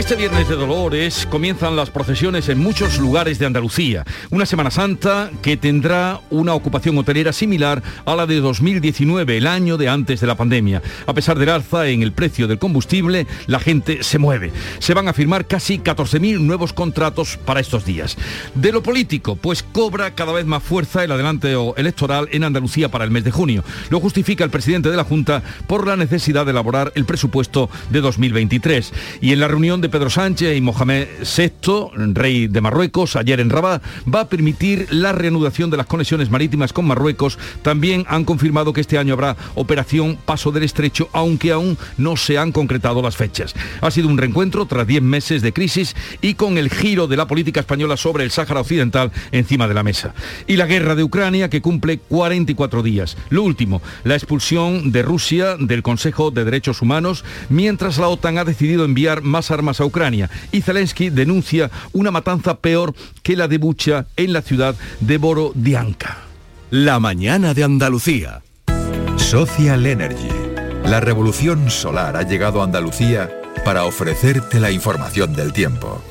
Este viernes de Dolores comienzan las procesiones en muchos lugares de Andalucía. Una Semana Santa que tendrá una ocupación hotelera similar a la de 2019, el año de antes de la pandemia. A pesar del alza en el precio del combustible, la gente se mueve. Se van a firmar casi 14.000 nuevos contratos para estos días. De lo político, pues cobra cada vez más fuerza el adelanteo electoral en Andalucía para el mes de junio. Lo justifica el presidente de la Junta por la necesidad de elaborar el presupuesto de 2023. Y en la reunión de Pedro Sánchez y Mohamed VI, rey de Marruecos, ayer en Rabat, va a permitir la reanudación de las conexiones marítimas con Marruecos. También han confirmado que este año habrá operación Paso del Estrecho, aunque aún no se han concretado las fechas. Ha sido un reencuentro tras 10 meses de crisis y con el giro de la política española sobre el Sáhara Occidental encima de la mesa. Y la guerra de Ucrania que cumple 44 días. Lo último, la expulsión de Rusia del Consejo de Derechos Humanos, mientras la OTAN ha decidido enviar más armas Ucrania y Zelensky denuncia una matanza peor que la de Bucha en la ciudad de Borodianka. La mañana de Andalucía. Social Energy. La revolución solar ha llegado a Andalucía para ofrecerte la información del tiempo.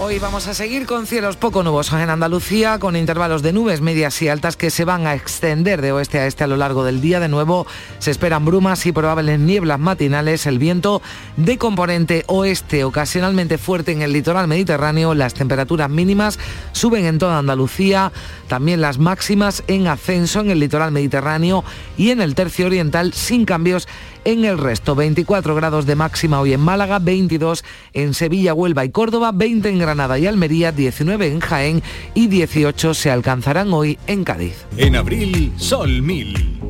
Hoy vamos a seguir con cielos poco nubosos en Andalucía, con intervalos de nubes medias y altas que se van a extender de oeste a este a lo largo del día. De nuevo se esperan brumas y probables nieblas matinales, el viento de componente oeste ocasionalmente fuerte en el litoral mediterráneo. Las temperaturas mínimas suben en toda Andalucía, también las máximas en ascenso en el litoral mediterráneo y en el tercio oriental sin cambios en el resto. 24 grados de máxima hoy en Málaga, 22 en Sevilla, Huelva y Córdoba, 20 en Granada y Almería, 19 en Jaén y 18 se alcanzarán hoy en Cádiz. En abril, Sol 1000.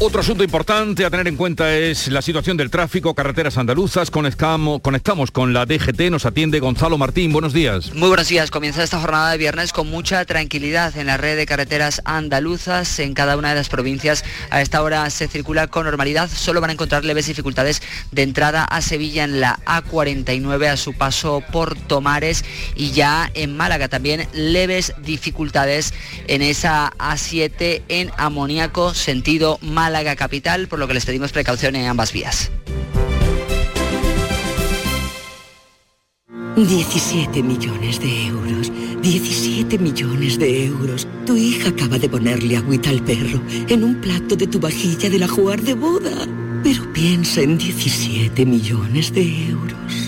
Otro asunto importante a tener en cuenta es la situación del tráfico, carreteras andaluzas. Conectamos, conectamos con la DGT, nos atiende Gonzalo Martín. Buenos días. Muy buenos días. Comienza esta jornada de viernes con mucha tranquilidad en la red de carreteras andaluzas. En cada una de las provincias a esta hora se circula con normalidad. Solo van a encontrar leves dificultades de entrada a Sevilla en la A49 a su paso por Tomares y ya en Málaga también leves dificultades en esa A7 en Amoníaco sentido Málaga Málaga Capital, por lo que les pedimos precaución en ambas vías. 17 millones de euros. 17 millones de euros. Tu hija acaba de ponerle agüita al perro en un plato de tu vajilla de la jugar de boda. Pero piensa en 17 millones de euros.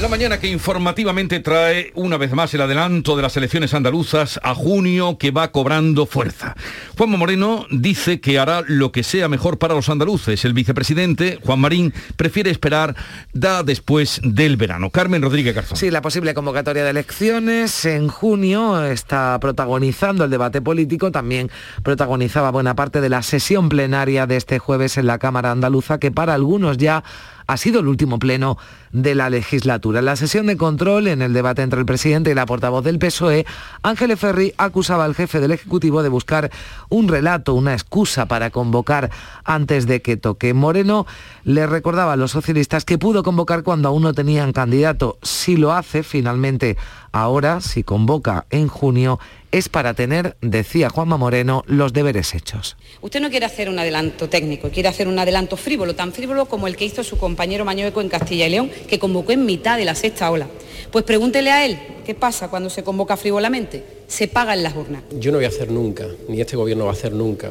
La mañana que informativamente trae una vez más el adelanto de las elecciones andaluzas a junio que va cobrando fuerza. Juanma Moreno dice que hará lo que sea mejor para los andaluces. El vicepresidente, Juan Marín, prefiere esperar da después del verano. Carmen Rodríguez Garzón. Sí, la posible convocatoria de elecciones en junio está protagonizando el debate político, también protagonizaba buena parte de la sesión plenaria de este jueves en la Cámara Andaluza, que para algunos ya ha sido el último pleno de la legislatura. En la sesión de control, en el debate entre el presidente y la portavoz del PSOE, Ángeles Ferri acusaba al jefe del Ejecutivo de buscar un relato, una excusa para convocar antes de que toque. Moreno le recordaba a los socialistas que pudo convocar cuando aún no tenían candidato. Si lo hace, finalmente, ahora, si convoca en junio, es para tener, decía Juanma Moreno, los deberes hechos. Usted no quiere hacer un adelanto técnico, quiere hacer un adelanto frívolo, tan frívolo como el que hizo su compañero Mañueco en Castilla y León, que convocó en mitad de la sexta ola. Pues pregúntele a él qué pasa cuando se convoca frívolamente. Se paga en las urnas. Yo no voy a hacer nunca, ni este gobierno va a hacer nunca,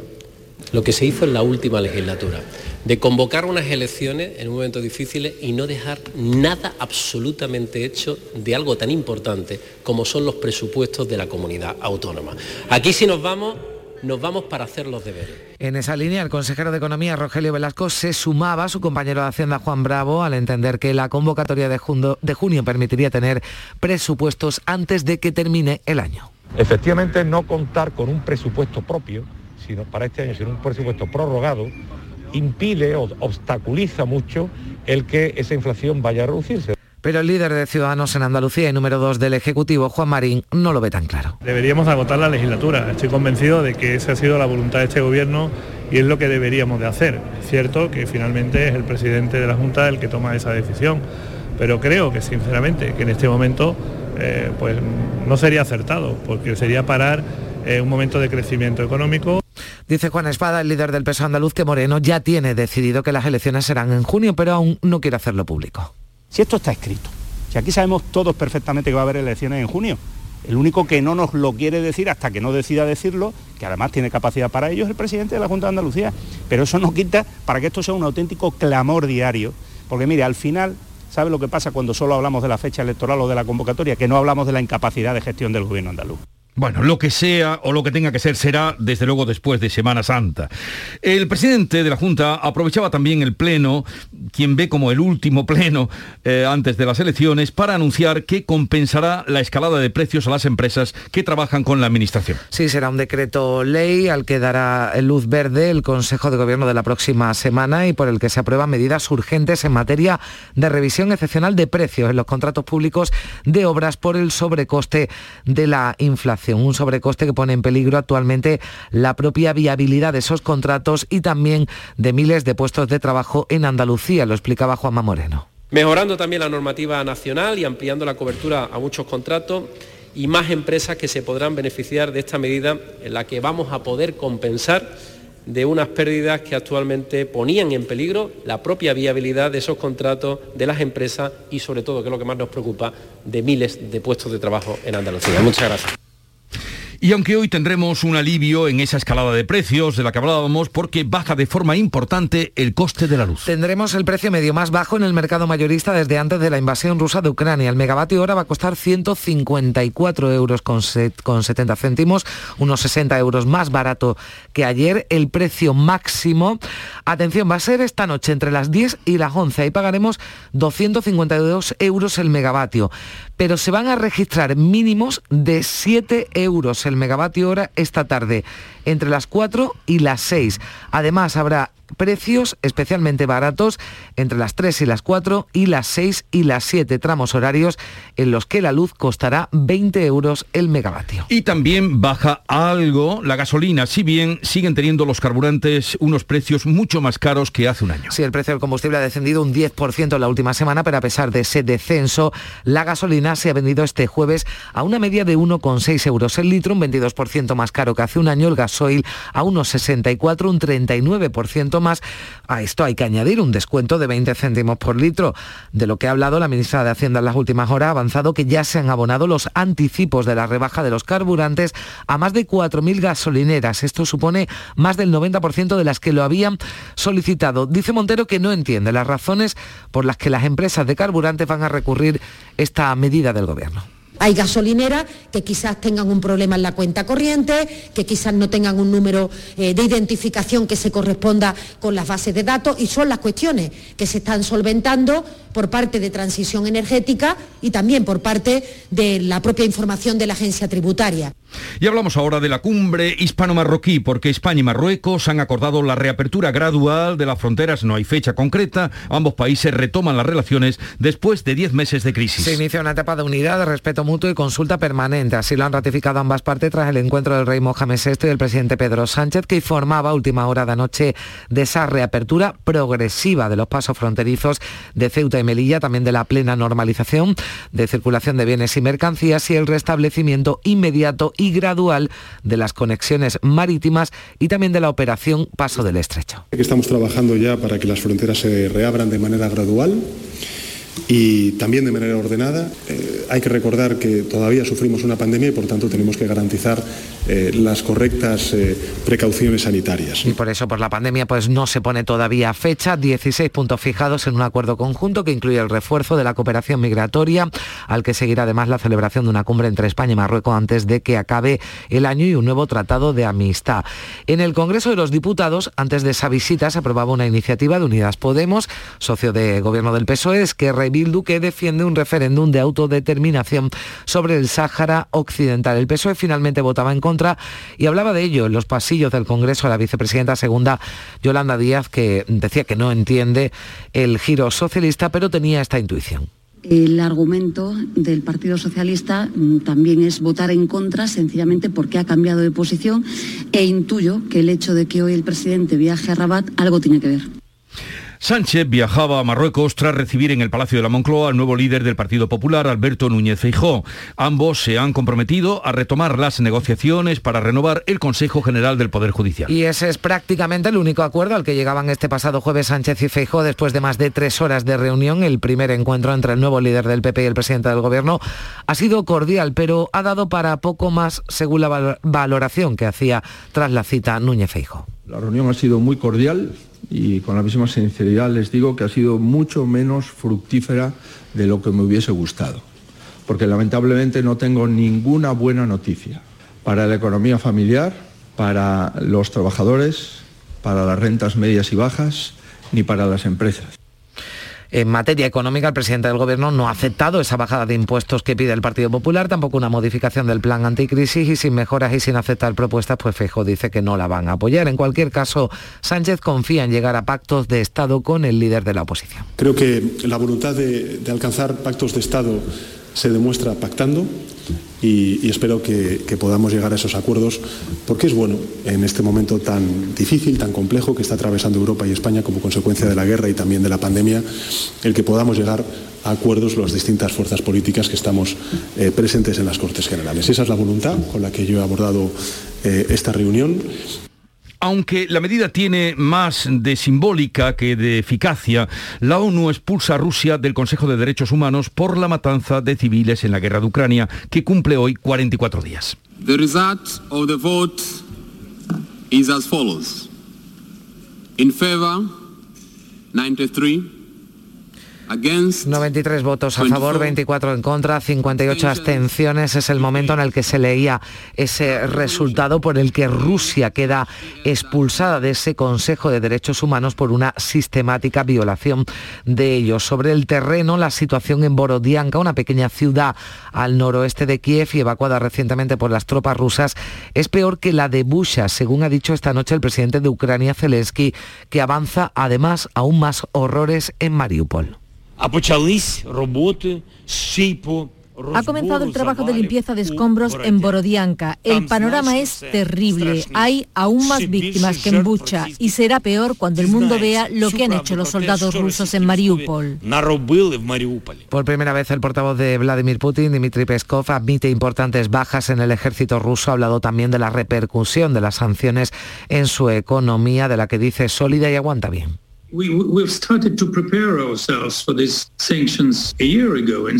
lo que se hizo en la última legislatura, de convocar unas elecciones en un momento difícil y no dejar nada absolutamente hecho de algo tan importante como son los presupuestos de la comunidad autónoma. Aquí si nos vamos, nos vamos para hacer los deberes. En esa línea, el consejero de Economía, Rogelio Velasco, se sumaba a su compañero de Hacienda, Juan Bravo, al entender que la convocatoria de junio, de junio permitiría tener presupuestos antes de que termine el año. Efectivamente, no contar con un presupuesto propio sino para este año, sino un presupuesto prorrogado, impide o obstaculiza mucho el que esa inflación vaya a reducirse. Pero el líder de Ciudadanos en Andalucía y número dos del Ejecutivo, Juan Marín, no lo ve tan claro. Deberíamos agotar la legislatura. Estoy convencido de que esa ha sido la voluntad de este Gobierno y es lo que deberíamos de hacer. Es cierto que finalmente es el presidente de la Junta el que toma esa decisión, pero creo que sinceramente que en este momento eh, pues no sería acertado, porque sería parar eh, un momento de crecimiento económico. Dice Juan Espada, el líder del peso andaluz, que Moreno ya tiene decidido que las elecciones serán en junio, pero aún no quiere hacerlo público. Si esto está escrito, si aquí sabemos todos perfectamente que va a haber elecciones en junio, el único que no nos lo quiere decir hasta que no decida decirlo, que además tiene capacidad para ello, es el presidente de la Junta de Andalucía. Pero eso no quita para que esto sea un auténtico clamor diario. Porque mire, al final, ¿sabe lo que pasa cuando solo hablamos de la fecha electoral o de la convocatoria? Que no hablamos de la incapacidad de gestión del gobierno andaluz. Bueno, lo que sea o lo que tenga que ser será desde luego después de Semana Santa. El presidente de la Junta aprovechaba también el pleno, quien ve como el último pleno eh, antes de las elecciones, para anunciar que compensará la escalada de precios a las empresas que trabajan con la Administración. Sí, será un decreto ley al que dará luz verde el Consejo de Gobierno de la próxima semana y por el que se aprueban medidas urgentes en materia de revisión excepcional de precios en los contratos públicos de obras por el sobrecoste de la inflación un sobrecoste que pone en peligro actualmente la propia viabilidad de esos contratos y también de miles de puestos de trabajo en Andalucía, lo explicaba Juanma Moreno. Mejorando también la normativa nacional y ampliando la cobertura a muchos contratos y más empresas que se podrán beneficiar de esta medida en la que vamos a poder compensar de unas pérdidas que actualmente ponían en peligro la propia viabilidad de esos contratos de las empresas y sobre todo, que es lo que más nos preocupa, de miles de puestos de trabajo en Andalucía. Muchas gracias. Y aunque hoy tendremos un alivio en esa escalada de precios de la que hablábamos, porque baja de forma importante el coste de la luz. Tendremos el precio medio más bajo en el mercado mayorista desde antes de la invasión rusa de Ucrania. El megavatio hora va a costar 154 euros con, 70 céntimos, unos 60 euros más barato que ayer. El precio máximo, atención, va a ser esta noche entre las 10 y las 11. Ahí pagaremos 252 euros el megavatio pero se van a registrar mínimos de 7 euros el megavatio hora esta tarde, entre las 4 y las 6. Además, habrá precios especialmente baratos entre las 3 y las 4 y las 6 y las 7 tramos horarios en los que la luz costará 20 euros el megavatio. Y también baja algo la gasolina, si bien siguen teniendo los carburantes unos precios mucho más caros que hace un año. Sí, el precio del combustible ha descendido un 10% en la última semana, pero a pesar de ese descenso, la gasolina se ha vendido este jueves a una media de 1,6 euros el litro, un 22% más caro que hace un año, el a unos 64, un 39% más. A esto hay que añadir un descuento de 20 céntimos por litro. De lo que ha hablado la ministra de Hacienda en las últimas horas, ha avanzado que ya se han abonado los anticipos de la rebaja de los carburantes a más de 4.000 gasolineras. Esto supone más del 90% de las que lo habían solicitado. Dice Montero que no entiende las razones por las que las empresas de carburantes van a recurrir esta medida del Gobierno. Hay gasolineras que quizás tengan un problema en la cuenta corriente, que quizás no tengan un número eh, de identificación que se corresponda con las bases de datos y son las cuestiones que se están solventando por parte de transición energética y también por parte de la propia información de la agencia tributaria. Y hablamos ahora de la cumbre hispano-marroquí, porque España y Marruecos han acordado la reapertura gradual de las fronteras, no hay fecha concreta, ambos países retoman las relaciones después de 10 meses de crisis. Se inicia una etapa de unidad, de respeto mutuo y consulta permanente, así lo han ratificado ambas partes tras el encuentro del rey Mohamed VI y del presidente Pedro Sánchez, que informaba a última hora de anoche de esa reapertura progresiva de los pasos fronterizos de Ceuta y Melilla, también de la plena normalización de circulación de bienes y mercancías y el restablecimiento inmediato y gradual de las conexiones marítimas y también de la operación Paso del Estrecho. Estamos trabajando ya para que las fronteras se reabran de manera gradual y también de manera ordenada. Eh, hay que recordar que todavía sufrimos una pandemia y por tanto tenemos que garantizar eh, las correctas eh, precauciones sanitarias. Y por eso, por la pandemia, pues no se pone todavía fecha. 16 puntos fijados en un acuerdo conjunto que incluye el refuerzo de la cooperación migratoria, al que seguirá además la celebración de una cumbre entre España y Marruecos antes de que acabe el año y un nuevo tratado de amistad. En el Congreso de los Diputados, antes de esa visita, se aprobaba una iniciativa de Unidas Podemos, socio de gobierno del PSOE, que Bildu, que defiende un referéndum de autodeterminación sobre el Sáhara Occidental. El PSOE finalmente votaba en contra y hablaba de ello en los pasillos del Congreso la vicepresidenta segunda Yolanda Díaz, que decía que no entiende el giro socialista, pero tenía esta intuición. El argumento del Partido Socialista también es votar en contra sencillamente porque ha cambiado de posición e intuyo que el hecho de que hoy el presidente viaje a Rabat algo tiene que ver. Sánchez viajaba a Marruecos tras recibir en el Palacio de la Moncloa al nuevo líder del Partido Popular, Alberto Núñez Feijó. Ambos se han comprometido a retomar las negociaciones para renovar el Consejo General del Poder Judicial. Y ese es prácticamente el único acuerdo al que llegaban este pasado jueves Sánchez y Feijó después de más de tres horas de reunión. El primer encuentro entre el nuevo líder del PP y el presidente del Gobierno ha sido cordial, pero ha dado para poco más según la valoración que hacía tras la cita Núñez Feijó. La reunión ha sido muy cordial, y con la misma sinceridad les digo que ha sido mucho menos fructífera de lo que me hubiese gustado, porque lamentablemente no tengo ninguna buena noticia para la economía familiar, para los trabajadores, para las rentas medias y bajas, ni para las empresas. En materia económica, el presidente del Gobierno no ha aceptado esa bajada de impuestos que pide el Partido Popular, tampoco una modificación del plan anticrisis y sin mejoras y sin aceptar propuestas, pues Fejo dice que no la van a apoyar. En cualquier caso, Sánchez confía en llegar a pactos de Estado con el líder de la oposición. Creo que la voluntad de, de alcanzar pactos de Estado se demuestra pactando y, espero que, podamos llegar a esos acuerdos porque es bueno en este momento tan difícil, tan complejo que está atravesando Europa y España como consecuencia de la guerra y también de la pandemia, el que podamos llegar a acuerdos las distintas fuerzas políticas que estamos eh, presentes en las Cortes Generales. Esa es la voluntad con la que yo he abordado eh, esta reunión aunque la medida tiene más de simbólica que de eficacia, la ONU expulsa a Rusia del Consejo de Derechos Humanos por la matanza de civiles en la guerra de Ucrania, que cumple hoy 44 días. The result of the vote is as follows. In favor, 93. 93 votos a favor, 24 en contra, 58 abstenciones. Es el momento en el que se leía ese resultado por el que Rusia queda expulsada de ese Consejo de Derechos Humanos por una sistemática violación de ellos. Sobre el terreno, la situación en Borodianka, una pequeña ciudad al noroeste de Kiev y evacuada recientemente por las tropas rusas, es peor que la de Busha, según ha dicho esta noche el presidente de Ucrania, Zelensky, que avanza además aún más horrores en Mariupol. Ha comenzado el trabajo de limpieza de escombros en Borodianka. El panorama es terrible. Hay aún más víctimas que en Bucha y será peor cuando el mundo vea lo que han hecho los soldados rusos en Mariupol. Por primera vez el portavoz de Vladimir Putin, Dmitry Peskov, admite importantes bajas en el ejército ruso. Ha hablado también de la repercusión de las sanciones en su economía, de la que dice sólida y aguanta bien.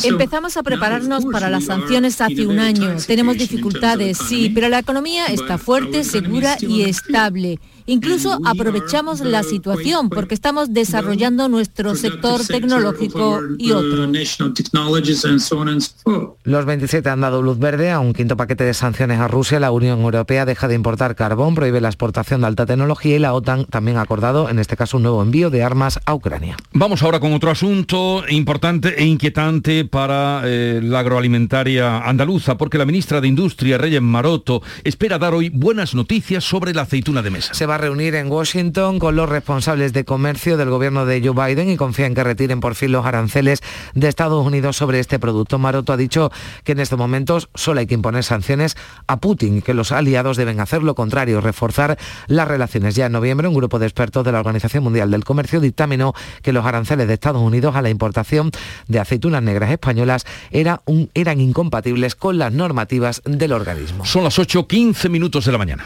Empezamos a prepararnos para las sanciones hace un año. Tenemos dificultades, sí, pero la economía está fuerte, segura y estable. Incluso aprovechamos la situación porque estamos desarrollando nuestro sector tecnológico y otro. Los 27 han dado luz verde a un quinto paquete de sanciones a Rusia. La Unión Europea deja de importar carbón, prohíbe la exportación de alta tecnología y la OTAN también ha acordado, en este caso, un nuevo envío de armas a Ucrania. Vamos ahora con otro asunto importante e inquietante para eh, la agroalimentaria andaluza, porque la ministra de Industria, Reyes Maroto, espera dar hoy buenas noticias sobre la aceituna de mesa. Se va a reunir en Washington con los responsables de comercio del gobierno de Joe Biden y confía en que retiren por fin los aranceles de Estados Unidos sobre este producto. Maroto ha dicho que en estos momentos solo hay que imponer sanciones a Putin, que los aliados deben hacer lo contrario, reforzar las relaciones. Ya en noviembre, un grupo de expertos de la Organización Mundial del Comercio dictaminó que los aranceles de Estados Unidos a la importación de aceitunas negras españolas era un, eran incompatibles con las normativas del organismo. Son las 8.15 minutos de la mañana.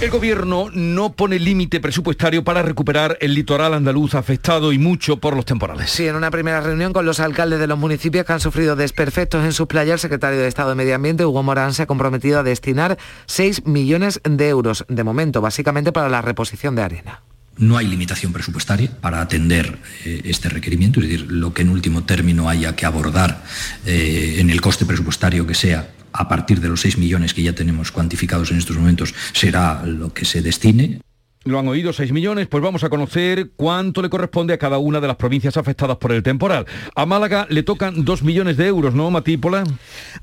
El gobierno no pone límite presupuestario para recuperar el litoral andaluz afectado y mucho por los temporales. Sí, en una primera reunión con los alcaldes de los municipios que han sufrido desperfectos en sus playas, el secretario de Estado de Medio Ambiente, Hugo Morán, se ha comprometido a destinar 6 millones de euros, de momento, básicamente para la reposición de arena. No hay limitación presupuestaria para atender eh, este requerimiento, es decir, lo que en último término haya que abordar eh, en el coste presupuestario que sea a partir de los 6 millones que ya tenemos cuantificados en estos momentos, será lo que se destine. Lo han oído 6 millones, pues vamos a conocer cuánto le corresponde a cada una de las provincias afectadas por el temporal. A Málaga le tocan 2 millones de euros, ¿no, Matípola?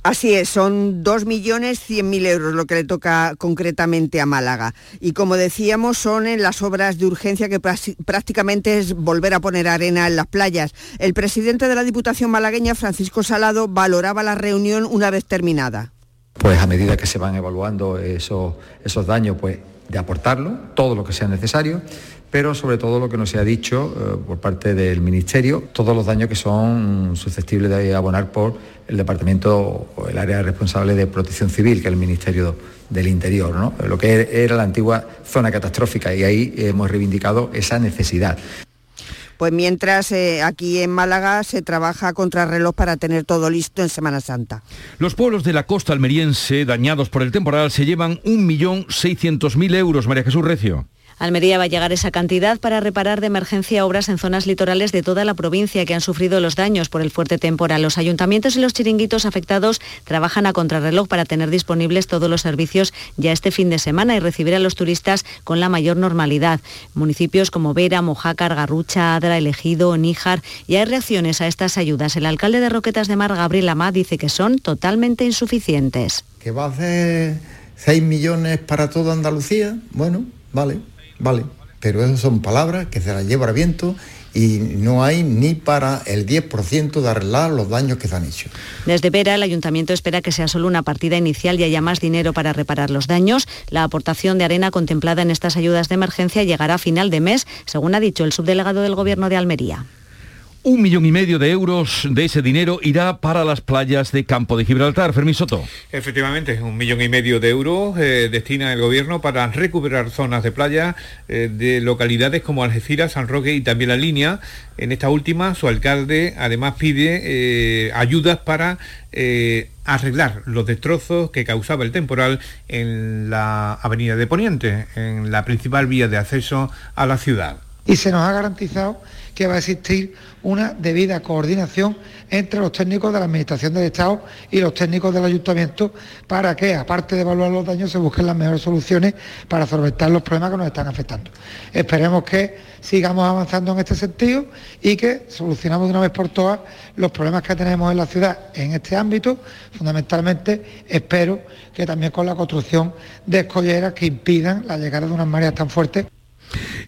Así es, son 2 millones 100 mil euros lo que le toca concretamente a Málaga. Y como decíamos, son en las obras de urgencia que prácticamente es volver a poner arena en las playas. El presidente de la Diputación malagueña, Francisco Salado, valoraba la reunión una vez terminada. Pues a medida que se van evaluando esos, esos daños, pues de aportarlo, todo lo que sea necesario, pero sobre todo lo que nos ha dicho eh, por parte del Ministerio, todos los daños que son susceptibles de abonar por el Departamento o el área responsable de Protección Civil, que es el Ministerio del Interior, ¿no? lo que era la antigua zona catastrófica y ahí hemos reivindicado esa necesidad. Pues mientras eh, aquí en Málaga se trabaja contra reloj para tener todo listo en Semana Santa. Los pueblos de la costa almeriense dañados por el temporal se llevan 1.600.000 euros, María Jesús Recio. Almería va a llegar esa cantidad para reparar de emergencia obras en zonas litorales de toda la provincia que han sufrido los daños por el fuerte temporal. Los ayuntamientos y los chiringuitos afectados trabajan a contrarreloj para tener disponibles todos los servicios ya este fin de semana y recibir a los turistas con la mayor normalidad. Municipios como Vera, Mojácar, Garrucha, Adra, Elegido, Níjar y hay reacciones a estas ayudas. El alcalde de Roquetas de Mar, Gabriel Amá, dice que son totalmente insuficientes. ¿Que va a hacer 6 millones para toda Andalucía? Bueno, vale, Vale, pero esas son palabras que se las lleva el viento y no hay ni para el 10% de arreglar los daños que se han hecho. Desde Vera, el ayuntamiento espera que sea solo una partida inicial y haya más dinero para reparar los daños. La aportación de arena contemplada en estas ayudas de emergencia llegará a final de mes, según ha dicho el subdelegado del Gobierno de Almería. Un millón y medio de euros de ese dinero irá para las playas de Campo de Gibraltar. Fermín Soto. Efectivamente, un millón y medio de euros eh, destina el gobierno para recuperar zonas de playa eh, de localidades como Algeciras, San Roque y también La Línea. En esta última, su alcalde además pide eh, ayudas para arreglar los destrozos que causaba el temporal en la avenida de Poniente, en la principal vía de acceso a la ciudad. Y se nos ha garantizado que va a existir una debida coordinación entre los técnicos de la Administración del Estado y los técnicos del Ayuntamiento para que, aparte de evaluar los daños, se busquen las mejores soluciones para solventar los problemas que nos están afectando. Esperemos que sigamos avanzando en este sentido y que solucionamos de una vez por todas los problemas que tenemos en la ciudad en este ámbito. Fundamentalmente, espero que también con la construcción de escolleras que impidan la llegada de unas mareas tan fuertes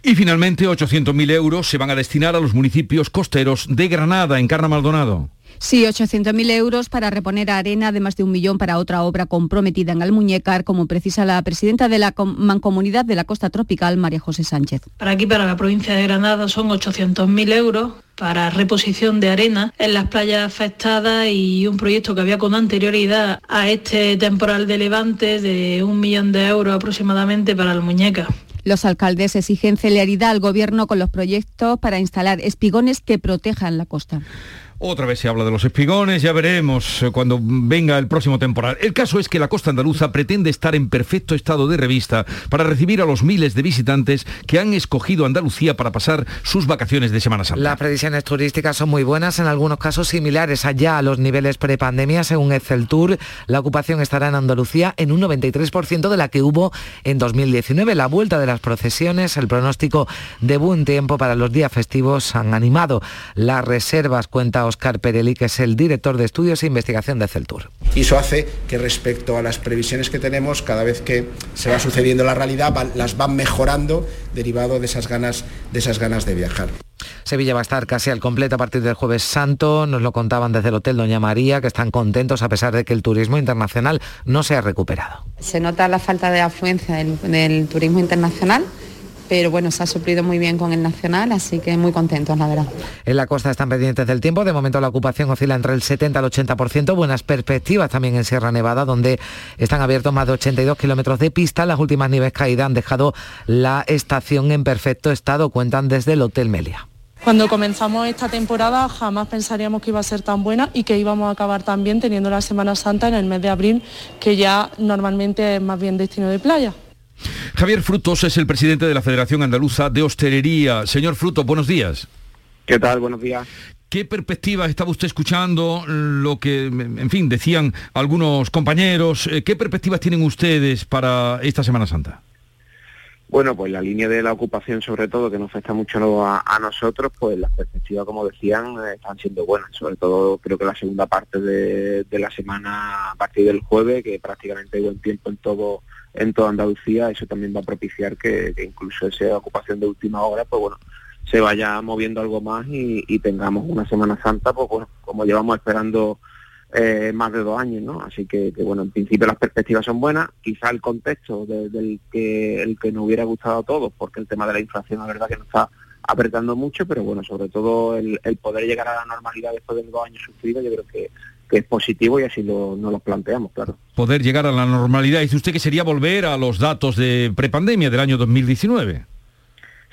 y finalmente 800.000 euros se van a destinar a los municipios costeros de Granada, en Carna Maldonado. Sí, 800.000 euros para reponer arena, además de un millón para otra obra comprometida en Almuñécar, como precisa la presidenta de la Mancomunidad de la Costa Tropical, María José Sánchez. Para aquí, para la provincia de Granada, son 800.000 euros para reposición de arena en las playas afectadas y un proyecto que había con anterioridad a este temporal de levante de un millón de euros aproximadamente para Almuñécar. Los alcaldes exigen celeridad al Gobierno con los proyectos para instalar espigones que protejan la costa. Otra vez se habla de los espigones, ya veremos eh, cuando venga el próximo temporal. El caso es que la costa andaluza pretende estar en perfecto estado de revista para recibir a los miles de visitantes que han escogido Andalucía para pasar sus vacaciones de Semana Santa. Las previsiones turísticas son muy buenas, en algunos casos similares allá a los niveles prepandemia. Según Excel Tour, la ocupación estará en Andalucía en un 93% de la que hubo en 2019. La vuelta de las procesiones, el pronóstico de buen tiempo para los días festivos han animado las reservas, cuenta Oscar Perelli, que es el director de estudios e investigación de Celtur. Y eso hace que respecto a las previsiones que tenemos, cada vez que se va sucediendo la realidad, las van mejorando derivado de esas ganas de, esas ganas de viajar. Sevilla va a estar casi al completo a partir del jueves santo. Nos lo contaban desde el Hotel Doña María, que están contentos a pesar de que el turismo internacional no se ha recuperado. Se nota la falta de afluencia del turismo internacional pero bueno, se ha suplido muy bien con el Nacional, así que muy contentos, la verdad. En la costa están pendientes del tiempo, de momento la ocupación oscila entre el 70 al 80%, buenas perspectivas también en Sierra Nevada, donde están abiertos más de 82 kilómetros de pista, las últimas nieves caídas han dejado la estación en perfecto estado, cuentan desde el Hotel Melia. Cuando comenzamos esta temporada jamás pensaríamos que iba a ser tan buena y que íbamos a acabar tan bien teniendo la Semana Santa en el mes de abril, que ya normalmente es más bien destino de playa. Javier Frutos es el presidente de la Federación Andaluza de Hostelería. Señor Frutos, buenos días. ¿Qué tal? Buenos días. ¿Qué perspectivas estaba usted escuchando? Lo que, en fin, decían algunos compañeros. Eh, ¿Qué perspectivas tienen ustedes para esta Semana Santa? Bueno, pues la línea de la ocupación sobre todo, que nos afecta mucho a, nosotros, pues las perspectivas, como decían, están siendo buenas. Sobre todo creo que la segunda parte de, de la semana a partir del jueves, que prácticamente hay buen tiempo en todo en toda Andalucía, eso también va a propiciar que, incluso esa ocupación de última hora, pues bueno, se vaya moviendo algo más y, tengamos una Semana Santa, pues bueno, como llevamos esperando eh, más de dos años, ¿no? Así que, bueno, en principio las perspectivas son buenas, quizá el contexto del que el que nos hubiera gustado a todos, porque el tema de la inflación la verdad que nos está apretando mucho, pero bueno, sobre todo el, el poder llegar a la normalidad después de dos años sufridos, yo creo que que es positivo y así lo, nos lo planteamos, claro. Poder llegar a la normalidad, dice usted que sería volver a los datos de prepandemia del año 2019.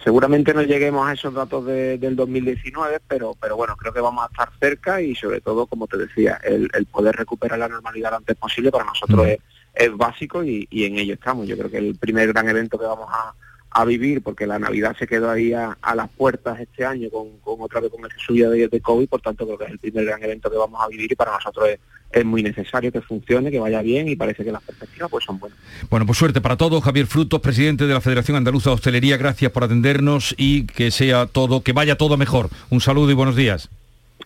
Seguramente no lleguemos a esos datos del 2019, pero, pero bueno, creo que vamos a estar cerca y sobre todo, como te decía, el, poder recuperar la normalidad lo antes posible para nosotros es, es, básico y, y en ello estamos. Yo creo que el primer gran evento que vamos a, a vivir, porque la Navidad se quedó ahí a, las puertas este año con, otra vez con ese subida de, de, COVID, por tanto creo que es el primer gran evento que vamos a vivir y para nosotros es, muy necesario que funcione, que vaya bien y parece que las perspectivas pues son buenas. Bueno, pues suerte para todos. Javier Frutos, presidente de la Federación Andaluza de Hostelería, gracias por atendernos y que sea todo, que vaya todo mejor. Un saludo y buenos días.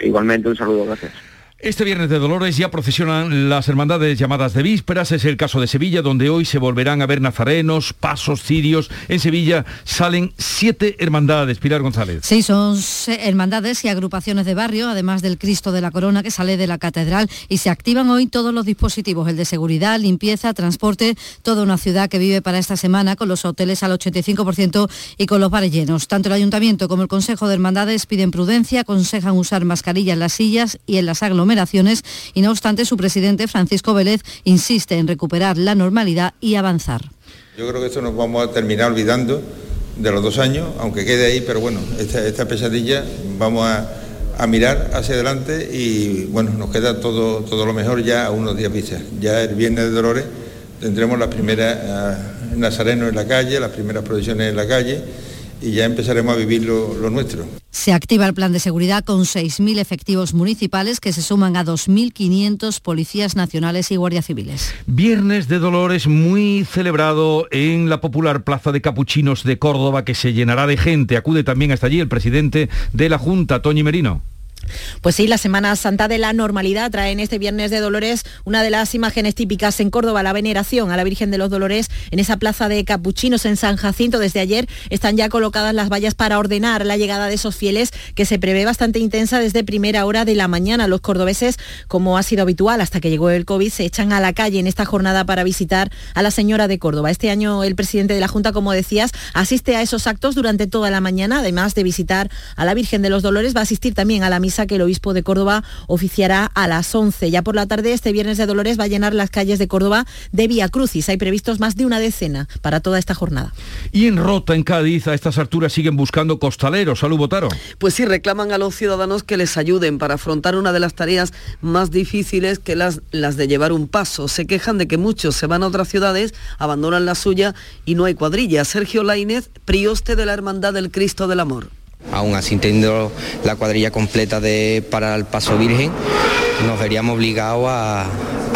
Igualmente, un saludo, gracias. Este viernes de Dolores ya procesionan las hermandades llamadas de vísperas. Es el caso de Sevilla, donde hoy se volverán a ver nazarenos, pasos, cirios. En Sevilla salen siete hermandades. Pilar González. Sí, son hermandades y agrupaciones de barrio, además del Cristo de la Corona que sale de la catedral. Y se activan hoy todos los dispositivos, el de seguridad, limpieza, transporte, toda una ciudad que vive para esta semana con los hoteles al 85% y con los bares llenos. Tanto el Ayuntamiento como el Consejo de Hermandades piden prudencia, aconsejan usar mascarilla en las sillas y en las aglomeraciones y no obstante su presidente Francisco Vélez insiste en recuperar la normalidad y avanzar. Yo creo que esto nos vamos a terminar olvidando de los dos años, aunque quede ahí, pero bueno, esta, pesadilla vamos a, mirar hacia adelante y bueno, nos queda todo, todo lo mejor ya a unos días vistas. Ya el viernes de Dolores tendremos las primeras uh, nazarenos en la calle, las primeras procesiones en la calle y ya empezaremos a vivir lo, nuestro. Se activa el plan de seguridad con 6.000 efectivos municipales que se suman a 2.500 policías nacionales y guardias civiles. Viernes de Dolores muy celebrado en la popular Plaza de Capuchinos de Córdoba que se llenará de gente. Acude también hasta allí el presidente de la Junta, Toñi Merino. Pues sí, la Semana Santa de la Normalidad trae en este Viernes de Dolores una de las imágenes típicas en Córdoba, la veneración a la Virgen de los Dolores en esa plaza de Capuchinos en San Jacinto. Desde ayer están ya colocadas las vallas para ordenar la llegada de esos fieles que se prevé bastante intensa desde primera hora de la mañana. Los cordobeses, como ha sido habitual hasta que llegó el COVID, se echan a la calle en esta jornada para visitar a la Señora de Córdoba. Este año el presidente de la Junta, como decías, asiste a esos actos durante toda la mañana, además de visitar a la Virgen de los Dolores, va a asistir también a la misa misa que el obispo de Córdoba oficiará a las 11. Ya por la tarde, este viernes de Dolores va a llenar las calles de Córdoba de Vía Crucis. Hay previstos más de una decena para toda esta jornada. Y en Rota, en Cádiz, a estas alturas siguen buscando costaleros. Salud, Botaro. Pues sí, reclaman a los ciudadanos que les ayuden para afrontar una de las tareas más difíciles que las, las de llevar un paso. Se quejan de que muchos se van a otras ciudades, abandonan la suya y no hay cuadrilla. Sergio Lainez, prioste de la Hermandad del Cristo del Amor. Aún así, teniendo la cuadrilla completa de, para el Paso Virgen, nos veríamos obligados a,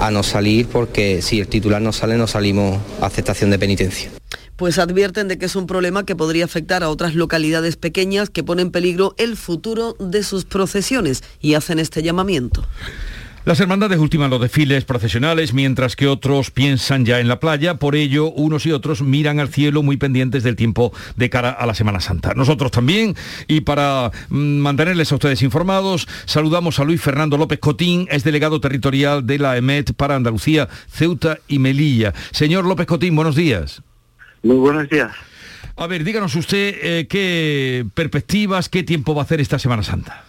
a no salir porque si el titular no sale, no salimos a aceptación de penitencia pues advierten de que es un problema que podría afectar a otras localidades pequeñas que ponen en peligro el futuro de sus procesiones y hacen este llamamiento. Las hermandades ultiman los desfiles procesionales mientras que otros piensan ya en la playa, por ello unos y otros miran al cielo muy pendientes del tiempo de cara a la Semana Santa. Nosotros también y para mm, mantenerles a ustedes informados, saludamos a Luis Fernando López Cotín, es delegado territorial de la EMET para Andalucía, Ceuta y Melilla. Señor López Cotín, buenos días. Muy buenos días. A ver, díganos usted eh, qué perspectivas, qué tiempo va a hacer esta Semana Santa.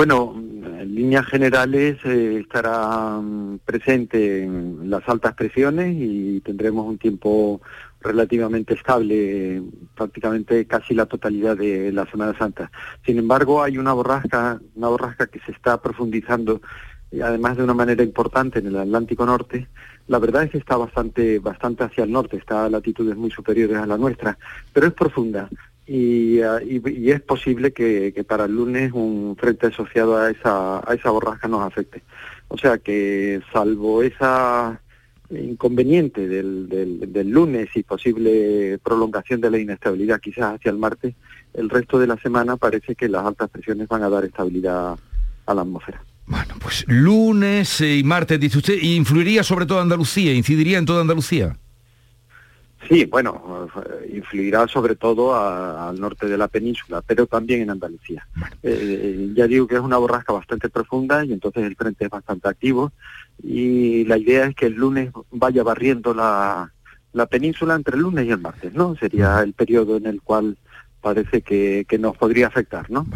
Bueno, en líneas generales eh, estará mm, presente en las altas presiones y tendremos un tiempo relativamente estable prácticamente casi la totalidad de la Semana Santa. Sin embargo, hay una borrasca, una borrasca que se está profundizando además de una manera importante en el Atlántico Norte. La verdad es que está bastante bastante hacia el norte, está a latitudes muy superiores a la nuestra, pero es profunda. Ah, y, es posible que, para el lunes un frente asociado a esa, a esa borrasca nos afecte. O sea que salvo esa inconveniente del, del, lunes y posible prolongación de la inestabilidad quizás hacia el martes, el resto de la semana parece que las altas presiones van a dar estabilidad a la atmósfera. Bueno, pues lunes y martes, dice usted, influiría sobre todo Andalucía, incidiría en toda Andalucía. Sí, bueno, influirá sobre todo al norte de la península, pero también en Andalucía. Eh, ya digo que es una borrasca bastante profunda y entonces el frente es bastante activo y la idea es que el lunes vaya barriendo la, la península entre el lunes y el martes, ¿no? Sería el periodo en el cual parece que, nos podría afectar, ¿no?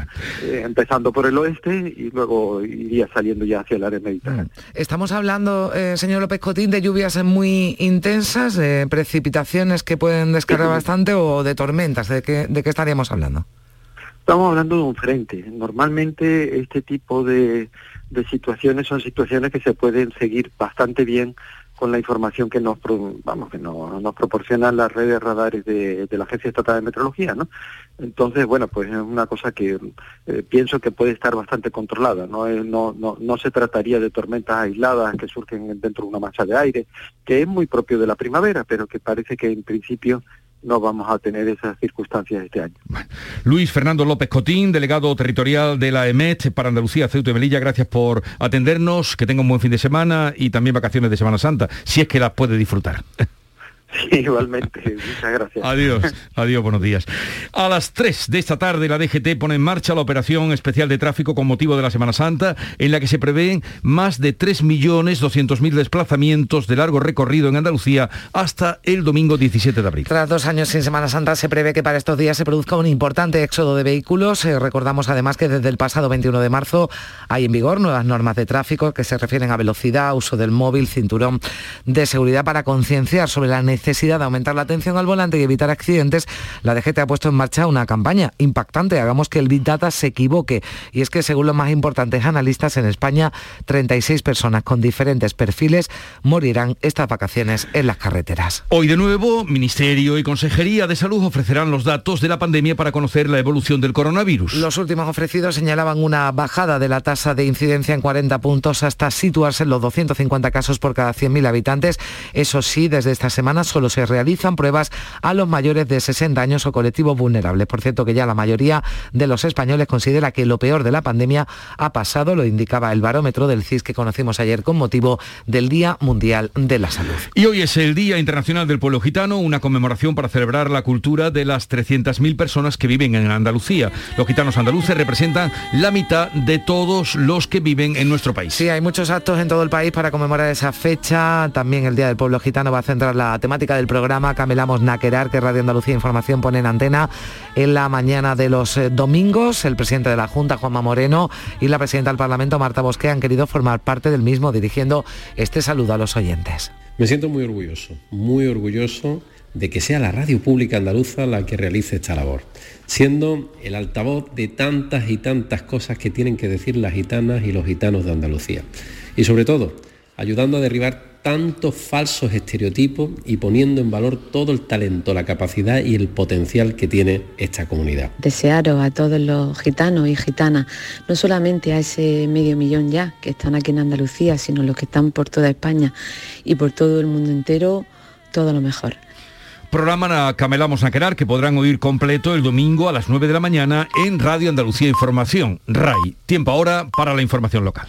Eh, empezando por el oeste y luego iría saliendo ya hacia el área mediterránea. Mm. Estamos hablando, eh, señor López Cotín, de lluvias muy intensas, de precipitaciones que pueden descargar bastante o de tormentas. ¿De qué, ¿De qué estaríamos hablando? Estamos hablando de un frente. Normalmente este tipo de, de situaciones son situaciones que se pueden seguir bastante bien con la información que nos vamos que nos, proporcionan las redes radares de, la Agencia Estatal de Meteorología, ¿no? Entonces, bueno, pues es una cosa que eh, pienso que puede estar bastante controlada, ¿no? no, no, no se trataría de tormentas aisladas que surgen dentro de una masa de aire, que es muy propio de la primavera, pero que parece que en principio no vamos a tener esas circunstancias este año. Luis Fernando López Cotín, delegado territorial de la EMET para Andalucía, Ceuta y Melilla, gracias por atendernos, que tenga un buen fin de semana y también vacaciones de Semana Santa, si es que las puede disfrutar. igualmente. Muchas gracias. Adiós, adiós, buenos días. A las 3 de esta tarde la DGT pone en marcha la operación especial de tráfico con motivo de la Semana Santa, en la que se prevén más de 3.200.000 desplazamientos de largo recorrido en Andalucía hasta el domingo 17 de abril. Tras dos años sin Semana Santa se prevé que para estos días se produzca un importante éxodo de vehículos. Eh, recordamos además que desde el pasado 21 de marzo hay en vigor nuevas normas de tráfico que se refieren a velocidad, uso del móvil, cinturón de seguridad para concienciar sobre la necesidad necesidad de aumentar la atención al volante y evitar accidentes, la DGT ha puesto en marcha una campaña impactante. Hagamos que el Big Data se equivoque. Y es que según los más importantes analistas en España, 36 personas con diferentes perfiles morirán estas vacaciones en las carreteras. Hoy de nuevo, Ministerio y Consejería de Salud ofrecerán los datos de la pandemia para conocer la evolución del coronavirus. Los últimos ofrecidos señalaban una bajada de la tasa de incidencia en 40 puntos hasta situarse en los 250 casos por cada 100.000 habitantes. Eso sí, desde esta semana solo se realizan pruebas a los mayores de 60 años o colectivos vulnerables. Por cierto que ya la mayoría de los españoles considera que lo peor de la pandemia ha pasado, lo indicaba el barómetro del CIS que conocimos ayer con motivo del Día Mundial de la Salud. Y hoy es el Día Internacional del Pueblo Gitano, una conmemoración para celebrar la cultura de las 300.000 personas que viven en Andalucía. Los gitanos andaluces representan la mitad de todos los que viven en nuestro país. Sí, hay muchos actos en todo el país para conmemorar esa fecha. También el Día del Pueblo Gitano va a centrar la temática temática del programa Camelamos Naquerar, que Radio Andalucía Información pone en antena en la mañana de los eh, domingos. El presidente de la Junta, Juanma Moreno, y la presidenta del Parlamento, Marta Bosque, han querido formar parte del mismo, dirigiendo este saludo a los oyentes. Me siento muy orgulloso, muy orgulloso de que sea la radio pública andaluza la que realice esta labor, siendo el altavoz de tantas y tantas cosas que tienen que decir las gitanas y los gitanos de Andalucía. Y sobre todo, ayudando a derribar tantos falsos estereotipos y poniendo en valor todo el talento, la capacidad y el potencial que tiene esta comunidad. Desearos a todos los gitanos y gitanas, no solamente a ese medio millón ya que están aquí en Andalucía, sino los que están por toda España y por todo el mundo entero, todo lo mejor. Programa Camelamos a Querar que podrán oír completo el domingo a las 9 de la mañana en Radio Andalucía Información, RAI. Tiempo ahora para la información local.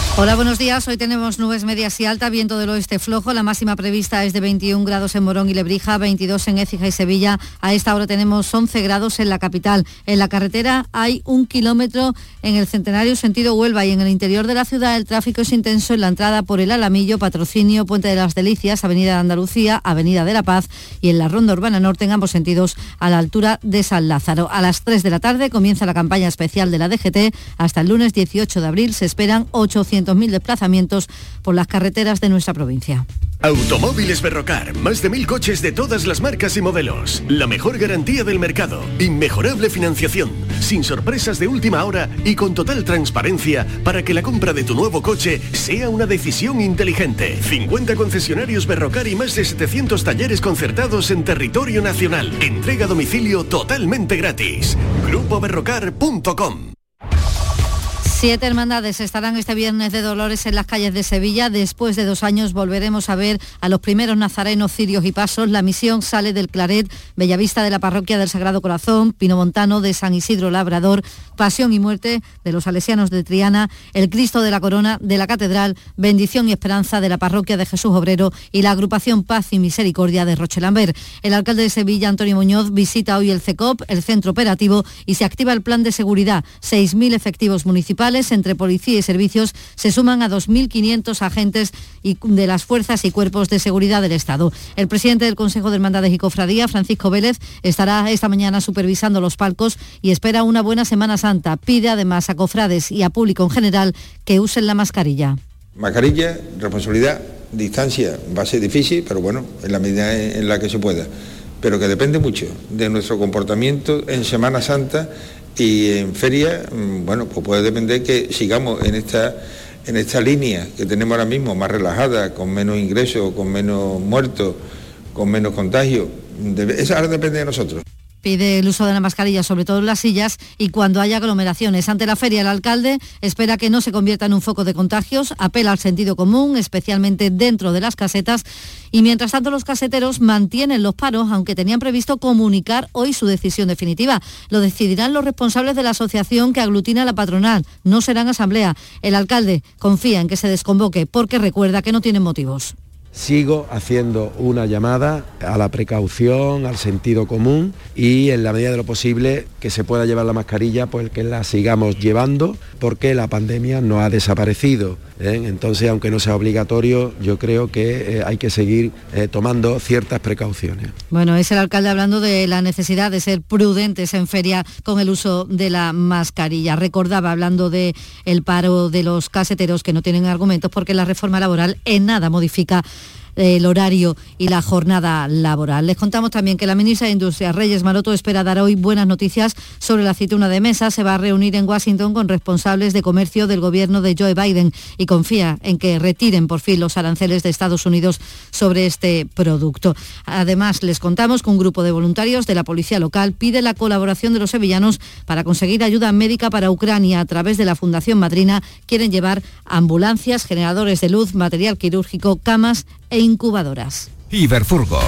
Hola, buenos días. Hoy tenemos nubes medias y alta, viento del oeste flojo. La máxima prevista es de 21 grados en Morón y Lebrija, 22 en Écija y Sevilla. A esta hora tenemos 11 grados en la capital. En la carretera hay un kilómetro en el centenario sentido Huelva y en el interior de la ciudad el tráfico es intenso en la entrada por el Alamillo, Patrocinio, Puente de las Delicias, Avenida de Andalucía, Avenida de la Paz y en la Ronda Urbana Norte en ambos sentidos a la altura de San Lázaro. A las 3 de la tarde comienza la campaña especial de la DGT. Hasta el lunes 18 de abril se esperan 800 mil desplazamientos por las carreteras de nuestra provincia. Automóviles Berrocar, más de mil coches de todas las marcas y modelos. La mejor garantía del mercado, inmejorable financiación, sin sorpresas de última hora y con total transparencia para que la compra de tu nuevo coche sea una decisión inteligente. 50 concesionarios Berrocar y más de 700 talleres concertados en territorio nacional. Entrega a domicilio totalmente gratis. GrupoBerrocar.com Siete hermandades estarán este viernes de Dolores en las calles de Sevilla. Después de dos años volveremos a ver a los primeros nazarenos, cirios y pasos. La misión sale del Claret, Bellavista de la Parroquia del Sagrado Corazón, Pino Montano de San Isidro Labrador, Pasión y Muerte de los Salesianos de Triana, el Cristo de la Corona de la Catedral, Bendición y Esperanza de la Parroquia de Jesús Obrero y la agrupación Paz y Misericordia de Rochelambert. El alcalde de Sevilla, Antonio Muñoz, visita hoy el CECOP, el centro operativo, y se activa el plan de seguridad. 6.000 efectivos entre policía y servicios se suman a 2.500 agentes de las fuerzas y cuerpos de seguridad del Estado. El presidente del Consejo de Hermandades y Cofradía, Francisco Vélez, estará esta mañana supervisando los palcos y espera una buena Semana Santa. Pide además a cofrades y a público en general que usen la mascarilla. Mascarilla, responsabilidad, distancia, va a ser difícil, pero bueno, en la medida en la que se pueda. Pero que depende mucho de nuestro comportamiento en Semana Santa y en feria, mm, bueno, pues puede depender que sigamos en esta, en esta línea que tenemos ahora mismo, más relajada, con menos ingresos, con menos muertos, con menos contagios. Eso ahora depende de nosotros pide el uso de la mascarilla, sobre todo en las sillas, y cuando haya aglomeraciones. Ante la feria, el alcalde espera que no se convierta en un foco de contagios, apela al sentido común, especialmente dentro de las casetas, y mientras tanto los caseteros mantienen los paros, aunque tenían previsto comunicar hoy su decisión definitiva. Lo decidirán los responsables de la asociación que aglutina a la patronal. No serán asamblea. El alcalde confía en que se desconvoque porque recuerda que no tienen motivos sigo haciendo una llamada a la precaución, al sentido común y en la medida de lo posible que se pueda llevar la mascarilla, pues que la sigamos llevando porque la pandemia no ha desaparecido. ¿Eh? Entonces, aunque no sea obligatorio, yo creo que eh, hay que seguir eh, tomando ciertas precauciones. Bueno, es el alcalde hablando de la necesidad de ser prudentes en feria con el uso de la mascarilla. Recordaba hablando de el paro de los caseteros que no tienen argumentos porque la reforma laboral en nada modifica el horario y la jornada laboral. Les contamos también que la ministra de Industria, Reyes Maroto, espera dar hoy buenas noticias sobre la aceituna de mesa. Se va a reunir en Washington con responsables de comercio del gobierno de Joe Biden y confía en que retiren por fin los aranceles de Estados Unidos sobre este producto. Además, les contamos que un grupo de voluntarios de la policía local pide la colaboración de los sevillanos para conseguir ayuda médica para Ucrania a través de la Fundación Madrina. Quieren llevar ambulancias, generadores de luz, material quirúrgico, camas e incubadoras. Iberfurgo.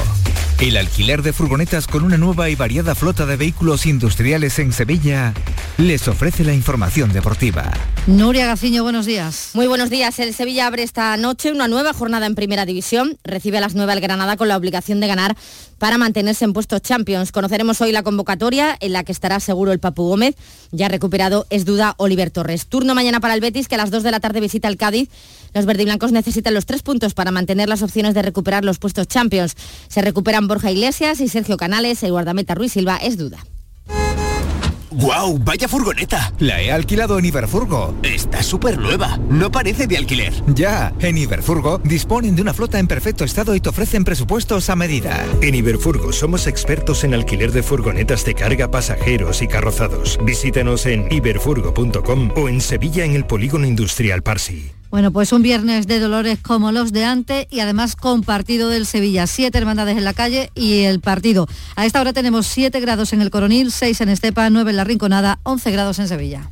El alquiler de furgonetas con una nueva y variada flota de vehículos industriales en Sevilla les ofrece la información deportiva. Nuria Gaciño, buenos días. Muy buenos días. El Sevilla abre esta noche una nueva jornada en Primera División. Recibe a las 9 el Granada con la obligación de ganar para mantenerse en puestos Champions. Conoceremos hoy la convocatoria en la que estará seguro el Papu Gómez. Ya recuperado es duda Oliver Torres. Turno mañana para el Betis que a las 2 de la tarde visita el Cádiz. Los verdiblancos necesitan los tres puntos para mantener las opciones de recuperar los puestos Champions. Se recuperan Borja Iglesias y Sergio Canales. El guardameta Ruiz Silva es duda. ¡Guau! ¡Vaya furgoneta! La he alquilado en Iberfurgo. Está súper nueva. No parece de alquiler. Ya, en Iberfurgo disponen de una flota en perfecto estado y te ofrecen presupuestos a medida. En Iberfurgo somos expertos en alquiler de furgonetas de carga, pasajeros y carrozados. Visítanos en iberfurgo.com o en Sevilla en el Polígono Industrial Parsi. Bueno, pues un viernes de dolores como los de antes y además con partido del Sevilla. Siete hermandades en la calle y el partido. A esta hora tenemos siete grados en el Coronil, seis en Estepa, nueve en la Rinconada, 11 grados en Sevilla.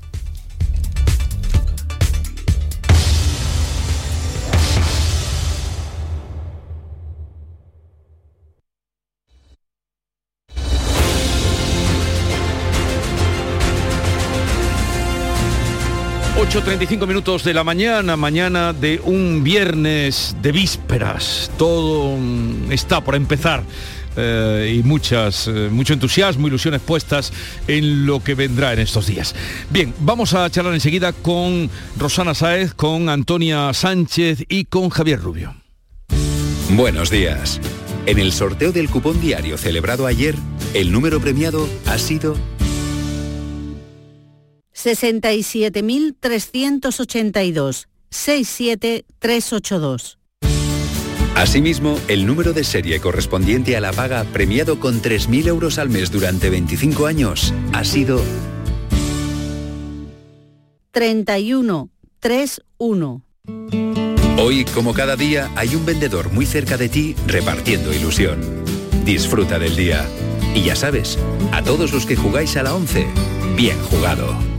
8.35 minutos de la mañana, mañana de un viernes de vísperas. Todo mm, está por empezar. eh, y muchas, eh, mucho entusiasmo, ilusiones puestas en lo que vendrá en estos días. Bien, vamos a charlar enseguida con Rosana Saez, con Antonia Sánchez y con Javier Rubio. Buenos días. En el sorteo del cupón diario celebrado ayer, el número premiado ha sido 67.382. 67382. Asimismo, el número de serie correspondiente a la paga premiado con 3.000 euros al mes durante 25 años ha sido 3131. Hoy, como cada día, hay un vendedor muy cerca de ti repartiendo ilusión. Disfruta del día. Y ya sabes, a todos los que jugáis a la 11, bien jugado.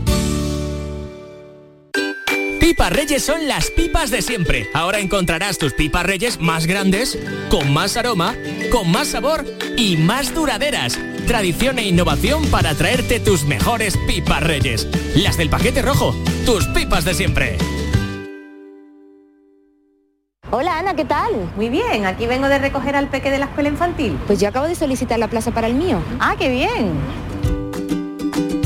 Pipas Reyes son las pipas de siempre. Ahora encontrarás tus pipas Reyes más grandes, con más aroma, con más sabor y más duraderas. Tradición e innovación para traerte tus mejores pipas Reyes. Las del paquete rojo, tus pipas de siempre. Hola Ana, ¿qué tal? Muy bien, aquí vengo de recoger al peque de la escuela infantil. Pues yo acabo de solicitar la plaza para el mío. Ah, qué bien.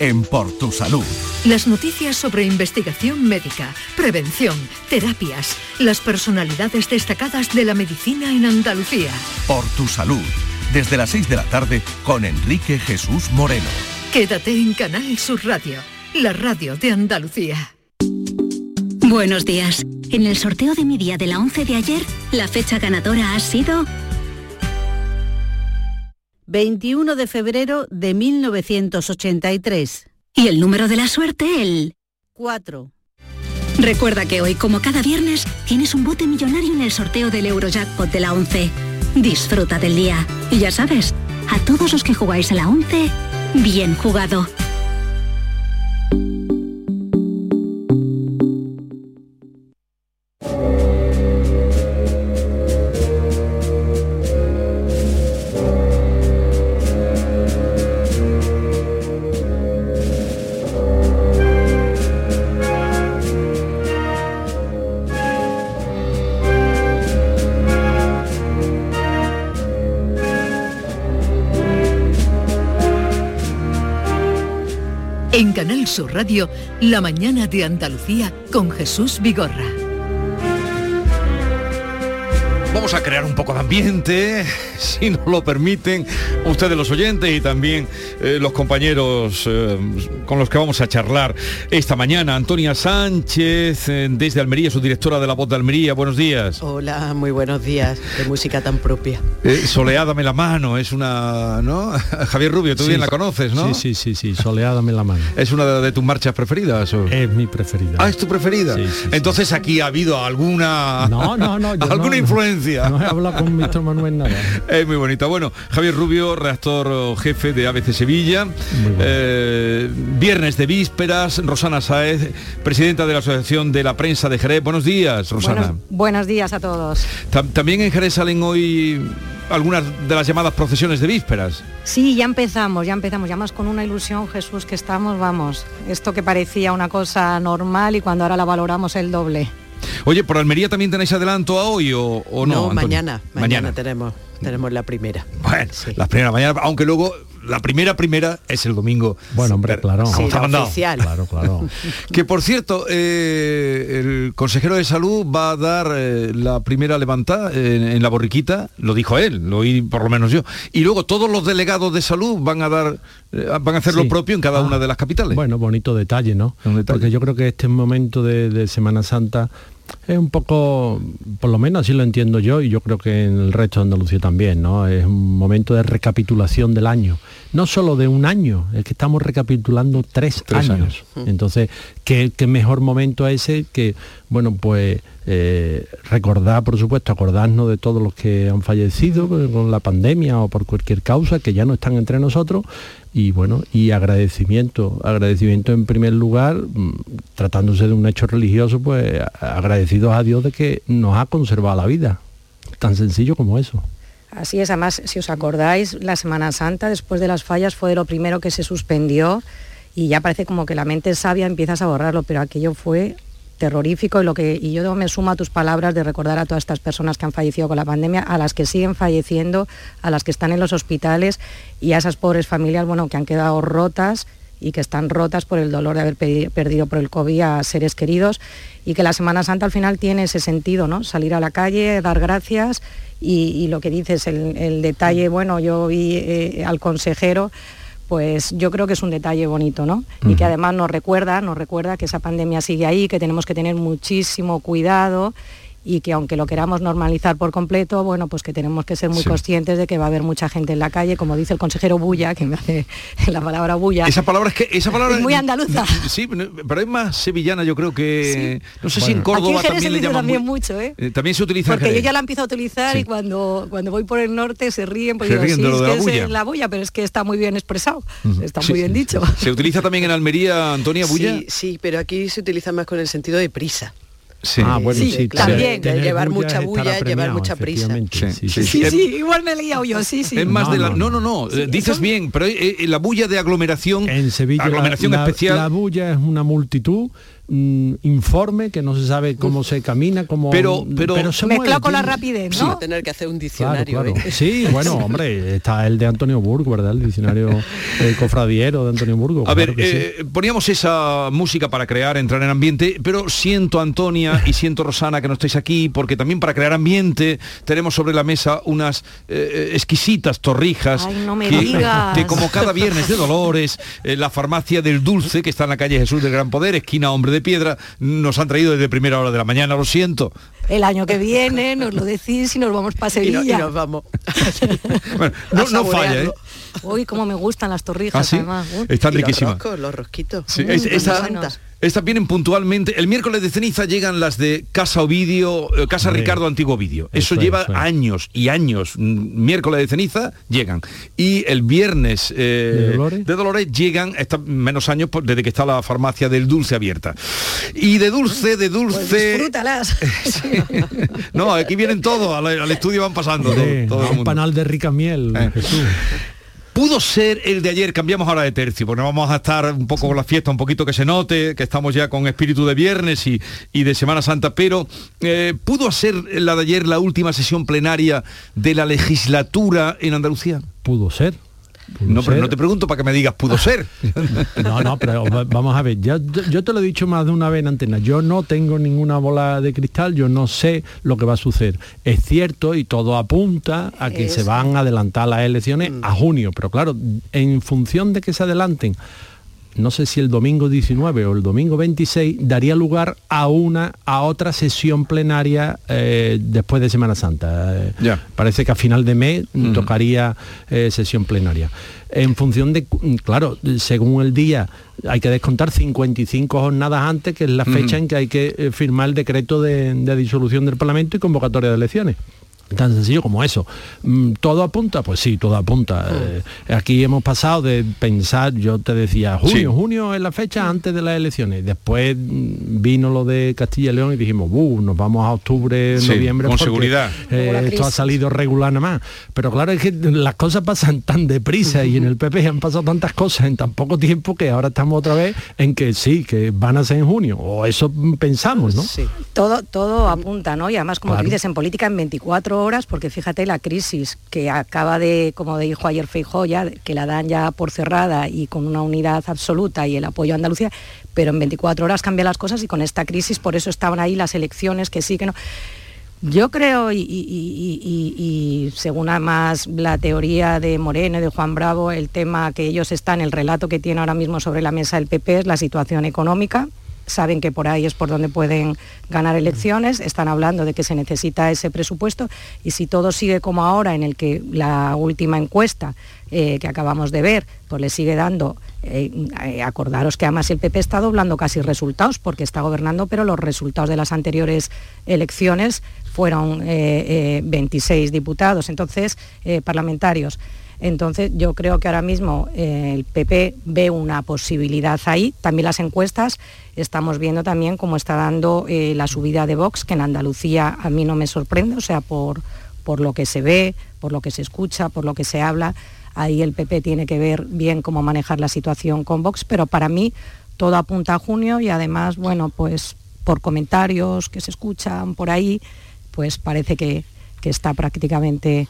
en Por Tu Salud. Las noticias sobre investigación médica, prevención, terapias, las personalidades destacadas de la medicina en Andalucía. Por Tu Salud, desde las 6 de la tarde con Enrique Jesús Moreno. Quédate en Canal Sur Radio, la radio de Andalucía. Buenos días. En el sorteo de mi día de la 11 de ayer, la fecha ganadora ha sido 21 de febrero de 1983. y el número de la suerte el 4. Recuerda que hoy, como cada viernes, tienes un bote millonario en el sorteo del Eurojackpot de la 11. Disfruta del día. Y ya sabes, a todos los que jugáis a la 11, bien jugado. Canal Sur Radio, la mañana de Andalucía con Jesús Vigorra. Vamos a crear un poco de ambiente, si nos lo permiten, ustedes los oyentes y también eh, los compañeros eh, con los que vamos a charlar esta mañana. Antonia Sánchez, eh, desde Almería, su directora de La Voz de Almería. Buenos días. Hola, muy buenos días. De música tan propia. Eh, Soleádame la mano, es una, ¿no? Javier Rubio, tú Sí, bien la conoces, ¿no? Sí, sí, sí, sí, Soleádame la mano. ¿Es una de, de tus marchas preferidas? o? Es mi preferida. Ah, es tu preferida. Entonces aquí ha habido alguna No, no, no, alguna no. influencia Andalucía. No he hablado con Víctor Manuel nada. Es muy bonita. Bueno, Javier Rubio, redactor jefe de ABC Sevilla. Eh, viernes de vísperas, Rosana Saez, presidenta de la Asociación de la Prensa de Jerez. Buenos días, Rosana. Buenos, buenos días a todos. Tam- También en Jerez salen hoy algunas de las llamadas procesiones de vísperas. Sí, ya empezamos, ya empezamos, ya más con una ilusión, Jesús, que estamos, vamos, esto que parecía una cosa normal y cuando ahora la valoramos el doble. Oye, ¿por Almería también tenéis adelanto a hoy o, o no? no, mañana, mañana, tenemos, tenemos la primera. Bueno, las primeras mañana, aunque luego la primera primera es el domingo. Bueno, hombre, claro. Sí, está oficial. Claro, claro. Que por cierto, eh, el consejero de salud va a dar eh, la primera levantada en, en la borriquita, lo dijo él, lo oí por lo menos yo. Y luego todos los delegados de salud van a dar, eh, van a hacer lo propio en cada Ah. una de las capitales. Bueno, bonito detalle, ¿no? Porque yo creo que este momento de, de Semana Santa es un poco, por lo menos así lo entiendo yo, y yo creo que en el resto de Andalucía también, ¿no? Es un momento de recapitulación del año. No solo de un año, es que estamos recapitulando tres, Tres años. años. Entonces, ¿qué, qué mejor momento ese que, bueno, pues eh, recordar, por supuesto, acordarnos de todos los que han fallecido con la pandemia o por cualquier causa, que ya no están entre nosotros, y bueno, y agradecimiento, agradecimiento en primer lugar, mm, tratándose de un hecho religioso, pues agradecidos a Dios de que nos ha conservado la vida. Tan sencillo como eso. Así es, además, si os acordáis, la Semana Santa, después de las fallas, fue de lo primero que se suspendió y ya parece como que la mente sabia empiezas a borrarlo, pero aquello fue terrorífico y lo que y yo me sumo a tus palabras de recordar a todas estas personas que han fallecido con la pandemia, a las que siguen falleciendo, a las que están en los hospitales y a esas pobres familias, bueno, que han quedado rotas y que están rotas por el dolor de haber perdido por el COVID a seres queridos y que la Semana Santa al final tiene ese sentido, ¿no? Salir a la calle, dar gracias y, y lo que dices, el, el detalle, bueno, yo vi eh, al consejero, pues yo creo que es un detalle bonito, ¿no? Y que además nos recuerda, nos recuerda que esa pandemia sigue ahí, que tenemos que tener muchísimo cuidado y que aunque lo queramos normalizar por completo, bueno, pues que tenemos que ser muy Sí. conscientes de que va a haber mucha gente en la calle, como dice el consejero Bulla, que me hace la palabra Bulla. Esa palabra es que esa palabra Es muy andaluza. Sí, pero es más sevillana, yo creo que no sé si en Aquí en Córdoba también le llaman también muy- mucho, ¿eh? eh, también se utiliza en Porque yo ya la empiezo a utilizar Sí. y cuando, cuando voy por el norte se ríen porque Se digo, ríen sí, de lo es de que la es bulla. la bulla, pero es que está muy bien expresado, está Sí, muy bien dicho. ¿Se utiliza también en Almería, Antonia Bulla? Sí, sí, pero aquí se utiliza más con el sentido de prisa. Sí. Ah, bueno, Sí, sí, claro, de tener llevar bulla mucha bulla, llevar mucha prisa. Sí, sí, sí, sí. Sí, sí, igual me he liado yo, sí, sí. Es más No, de la... no, No, no, no. eh, dices eso- bien, pero eh, eh, la bulla de aglomeración... En Sevilla la- aglomeración la, especial... la bulla es una multitud mm, informe que no se sabe cómo se camina, cómo Pero- pero- se Mezclado mueve, con la rapidez, Va ¿no? a tener que hacer un diccionario. claro. ¿eh? Sí, bueno, hombre, está el de Antonio Burgo, ¿verdad? El diccionario eh, cofradiero de Antonio Burgo. A ver, sí. eh, poníamos esa música para crear, entrar en ambiente, pero siento Antonia y siento Rosana que no estáis aquí, porque también para crear ambiente tenemos sobre la mesa unas eh, exquisitas torrijas Ay, no me que, digas. que como cada viernes de Dolores, eh, la farmacia del Dulce, que está en la calle Jesús del Gran Poder, esquina Hombre de Piedra, nos han traído desde primera hora de la mañana, lo siento. El año que viene nos lo decís y nos vamos para Y, no- y Sevilla. nos vamos. Bueno, no, no falla, ¿eh? Uy, cómo me gustan las torrijas, ¿Ah, sí? además. Uy. Están Y los riquísimas. roscos, los rosquitos. Sí, Mm, es-. Estas vienen puntualmente. El miércoles de ceniza llegan las de Casa Ovidio, eh, Casa Hombre. Ricardo Antiguo Ovidio. Eso, Eso es, lleva eso años y años. Mm, Miércoles de ceniza llegan. Y el viernes eh, ¿De Dolores? llegan, está menos años por- desde que está la farmacia del dulce abierta. Y de dulce, de Pues dulce. disfrútalas. no, aquí vienen todos, al, al estudio van pasando. todo- Hombre, todo el a un panal de rica miel, Eh. Jesús. Pudo ser el de ayer, cambiamos ahora de tercio, porque vamos a estar un poco con la fiesta, un poquito que se note, que estamos ya con espíritu de viernes y, y de Semana Santa, pero eh, pudo ser la de ayer la última sesión plenaria de la legislatura en Andalucía. Pudo ser. No, pero no te pregunto para que me digas, pudo ser. No, no, pero va- vamos a ver, ya- yo, yo te lo he dicho más de una vez en antena, yo no tengo ninguna bola de cristal, yo no sé lo que va a suceder. Es cierto y todo apunta a que se van a adelantar las elecciones a junio, pero claro, en función de que se adelanten, no sé si el domingo 19 o el domingo 26 daría lugar a una a otra sesión plenaria eh, después de Semana Santa. Eh. Parece que a final de mes tocaría eh, sesión plenaria. En función de, claro, según el día, hay que descontar 55 jornadas antes, que es la fecha en que hay que firmar el decreto de, de disolución del Parlamento y convocatoria de elecciones. Tan sencillo como eso. Mm, ¿Todo apunta? Pues sí, todo apunta. Mm. Eh, aquí hemos pasado de pensar, yo te decía, junio, Sí. junio es la fecha antes de las elecciones. Después mm, vino lo de Castilla y León y dijimos, "Uh, nos vamos a octubre, Sí, noviembre. con porque, seguridad. eh, esto ha salido regular nada más. Pero claro, es que las cosas pasan tan deprisa y en el PP han pasado tantas cosas en tan poco tiempo que ahora estamos otra vez en que sí, que van a ser en junio. O eso pensamos, ¿no? Todo, todo apunta, ¿no? Y además, como Claro. tú dices, en política en 24 horas, porque fíjate la crisis que acaba de, como dijo ayer Feijóo, ya, que la dan ya por cerrada y con una unidad absoluta y el apoyo a Andalucía, pero en 24 horas cambian las cosas y con esta crisis, por eso estaban ahí las elecciones, que sí, que no. Yo creo, y, según además la teoría de Moreno y de Juan Bravo, el tema que ellos están, el relato que tiene ahora mismo sobre la mesa el PP es la situación económica. Saben que por ahí es por donde pueden ganar elecciones, están hablando de que se necesita ese presupuesto y si todo sigue como ahora, en el que la última encuesta eh, que acabamos de ver, pues le sigue dando, eh, eh, acordaros que además el PP está doblando casi resultados porque está gobernando, pero los resultados de las anteriores elecciones fueron eh, eh, 26 diputados, entonces parlamentarios. Entonces yo creo que ahora mismo eh, el PP ve una posibilidad ahí. También las encuestas estamos viendo también cómo está dando eh, la subida de Vox, que en Andalucía a mí no me sorprende, o sea, por, por lo que se ve, por lo que se escucha, por lo que se habla. Ahí el PP tiene que ver bien cómo manejar la situación con Vox, pero para mí todo apunta a junio y además, bueno, pues por comentarios que se escuchan por ahí, pues parece que, que está prácticamente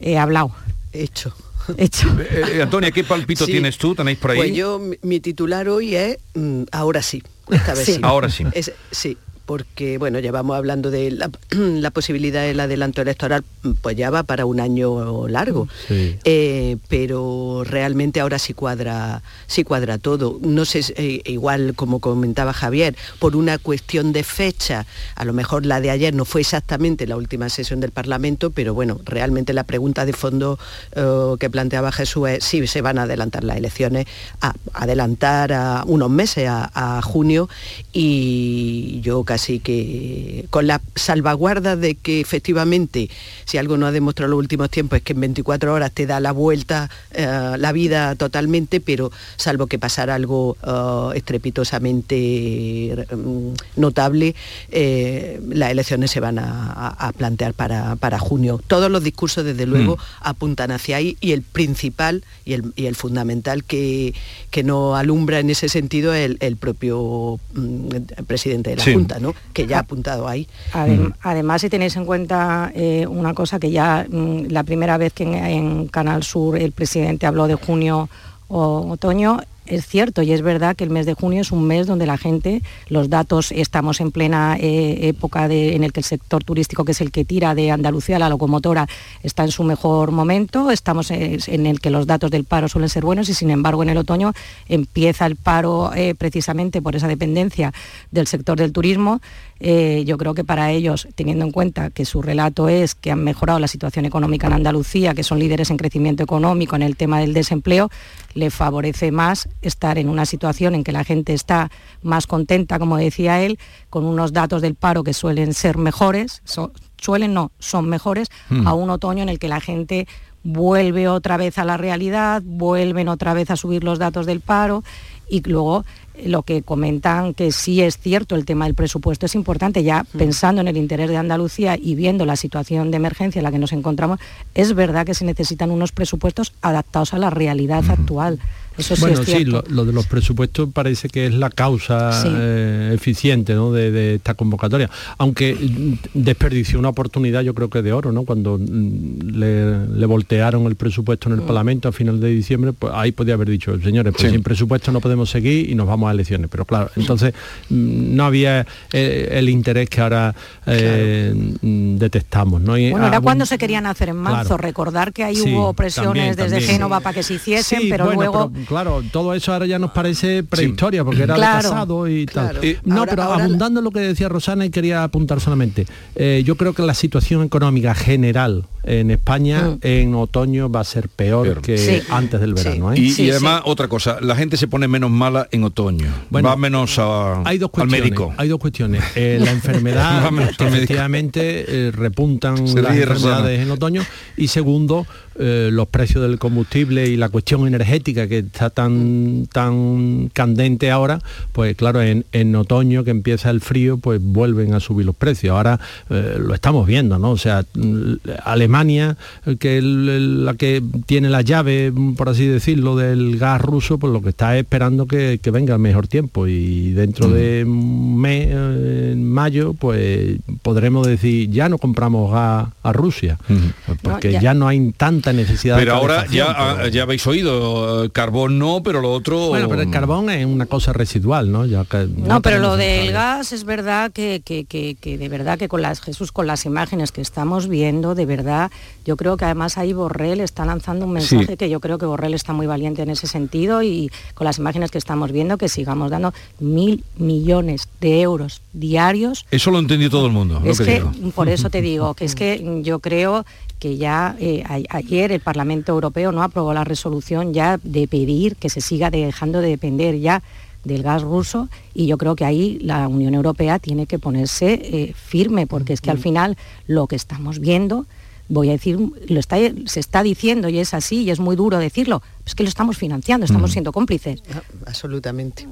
eh, hablado. Hecho. Hecho. Eh, eh, Antonia, ¿qué palpito Sí. tienes tú? ¿Tenéis por ahí? Pues yo, mi- titular hoy es mm, ahora sí. Esta vez Sí. sí. Ahora sí. Es- sí, porque bueno, llevamos hablando de la, la posibilidad del adelanto electoral, pues ya va para un año largo. Sí. Eh, pero realmente ahora sí cuadra, sí cuadra todo. No sé, eh, igual como comentaba Javier, por una cuestión de fecha, a lo mejor la de ayer no fue exactamente la última sesión del Parlamento, pero bueno, realmente la pregunta de fondo eh, que planteaba Jesús es si se van a adelantar las elecciones, a adelantar a unos meses a, a junio y yo casi que con la salvaguarda de que efectivamente si algo no ha demostrado en los últimos tiempos es que en 24 horas te da la vuelta eh, la vida totalmente, pero salvo que pasara algo eh, estrepitosamente mm, notable, eh, las elecciones se van a, plantear para, para junio. Todos los discursos, desde luego, apuntan hacia ahí y el principal y el, y el fundamental que, que no alumbra en ese sentido es el, el propio mm, presidente de la Sí. Junta, ¿no? que ya ha apuntado ahí. Adem- Además, si tenéis en cuenta eh, una cosa que ya mm, la primera vez que en, en Canal Sur el presidente habló de junio o otoño, es cierto y es verdad que el mes de junio es un mes donde la gente, los datos, estamos en plena eh, época en el que el sector turístico, que es el que tira de Andalucía, la locomotora, está en su mejor momento, estamos en, en el que los datos del paro suelen ser buenos y sin embargo en el otoño empieza el paro eh, precisamente por esa dependencia del sector del turismo. Eh, yo creo que para ellos, teniendo en cuenta que su relato es que han mejorado la situación económica en Andalucía, que son líderes en crecimiento económico, en el tema del desempleo, le favorece más estar en una situación en que la gente está más contenta, como decía él, con unos datos del paro que suelen ser mejores, so- suelen no, son mejores, Mm. a un otoño en el que la gente vuelve otra vez a la realidad, vuelven otra vez a subir los datos del paro y luego eh, lo que comentan que sí es cierto el tema del presupuesto es importante ya pensando en el interés de Andalucía y viendo la situación de emergencia en la que nos encontramos es verdad que se necesitan unos presupuestos adaptados a la realidad actual eso sí bueno, es sí, lo, lo de los presupuestos parece que es la causa Sí. eh, eficiente ¿no? de, de esta convocatoria. Aunque mm, desperdició una oportunidad, yo creo que de oro, ¿no? Cuando mm, le, le voltearon el presupuesto en el Mm. Parlamento a final de diciembre, pues ahí podía haber dicho, señores, pues Sí. sin presupuesto no podemos seguir y nos vamos a elecciones. Pero claro, entonces no había eh, el interés que ahora eh, detectamos. ¿no? Y bueno, era algún- cuando se querían hacer en marzo, Claro. recordar que ahí Sí, hubo presiones también, desde también. Génova para que se hiciesen, Sí, pero bueno, luego pero claro, todo eso ahora ya nos parece prehistoria, porque era Claro, de pasado y claro. tal. no, Ahora- pero ahora la- abundando en lo que decía Rosana y quería apuntar solamente. eh, yo creo que la situación económica general en España en otoño va a ser peor, que Sí. antes del verano. ¿eh? Y, y además, otra cosa, la gente se pone menos mala en otoño. Va menos a- hay dos al médico. Hay dos cuestiones. Eh, la enfermedad, que efectivamente eh, repuntan Se las enfermedades Rosana. en otoño. Y segundo, eh, los precios del combustible y la cuestión energética que está tan, tan candente ahora, pues claro, en, en otoño que empieza el frío, pues vuelven a subir los precios. Ahora eh, lo estamos viendo, ¿no? O sea, mm, Alemania, eh, que es la que tiene la llave, mm, por así decirlo, del gas ruso, pues lo que está es esperando que, que venga el mejor tiempo. Y dentro de un mes, eh, en mayo, pues podremos decir, ya no compramos gas a Rusia, pues porque ya. ya. no hay tanta necesidad Pero de ahora ya, pero- ah, ya habéis oído, eh, carbón no, pero lo otro... Bueno, pero el carbón es una cosa residual, ¿no? Ya que No, pero lo del gas es verdad que, que- que- que de verdad que con las Jesús, con las imágenes que estamos viendo, de verdad, yo creo que además ahí Borrell está lanzando un mensaje Sí. que yo creo que Borrell está muy valiente en ese sentido y con las imágenes que estamos viendo que sigamos dando mil millones de euros diarios Eso lo entendió todo el mundo. lo es que que, digo. por eso te digo, que es que yo creo que ya eh, a- ayer el Parlamento Europeo no aprobó la resolución ya de pedir que se siga dejando de depender ya del gas ruso y yo creo que ahí la Unión Europea tiene que ponerse eh, firme porque es que al final lo que estamos viendo voy a decir lo está se está diciendo y es así y es muy duro decirlo es que lo estamos financiando estamos siendo cómplices. Absolutamente.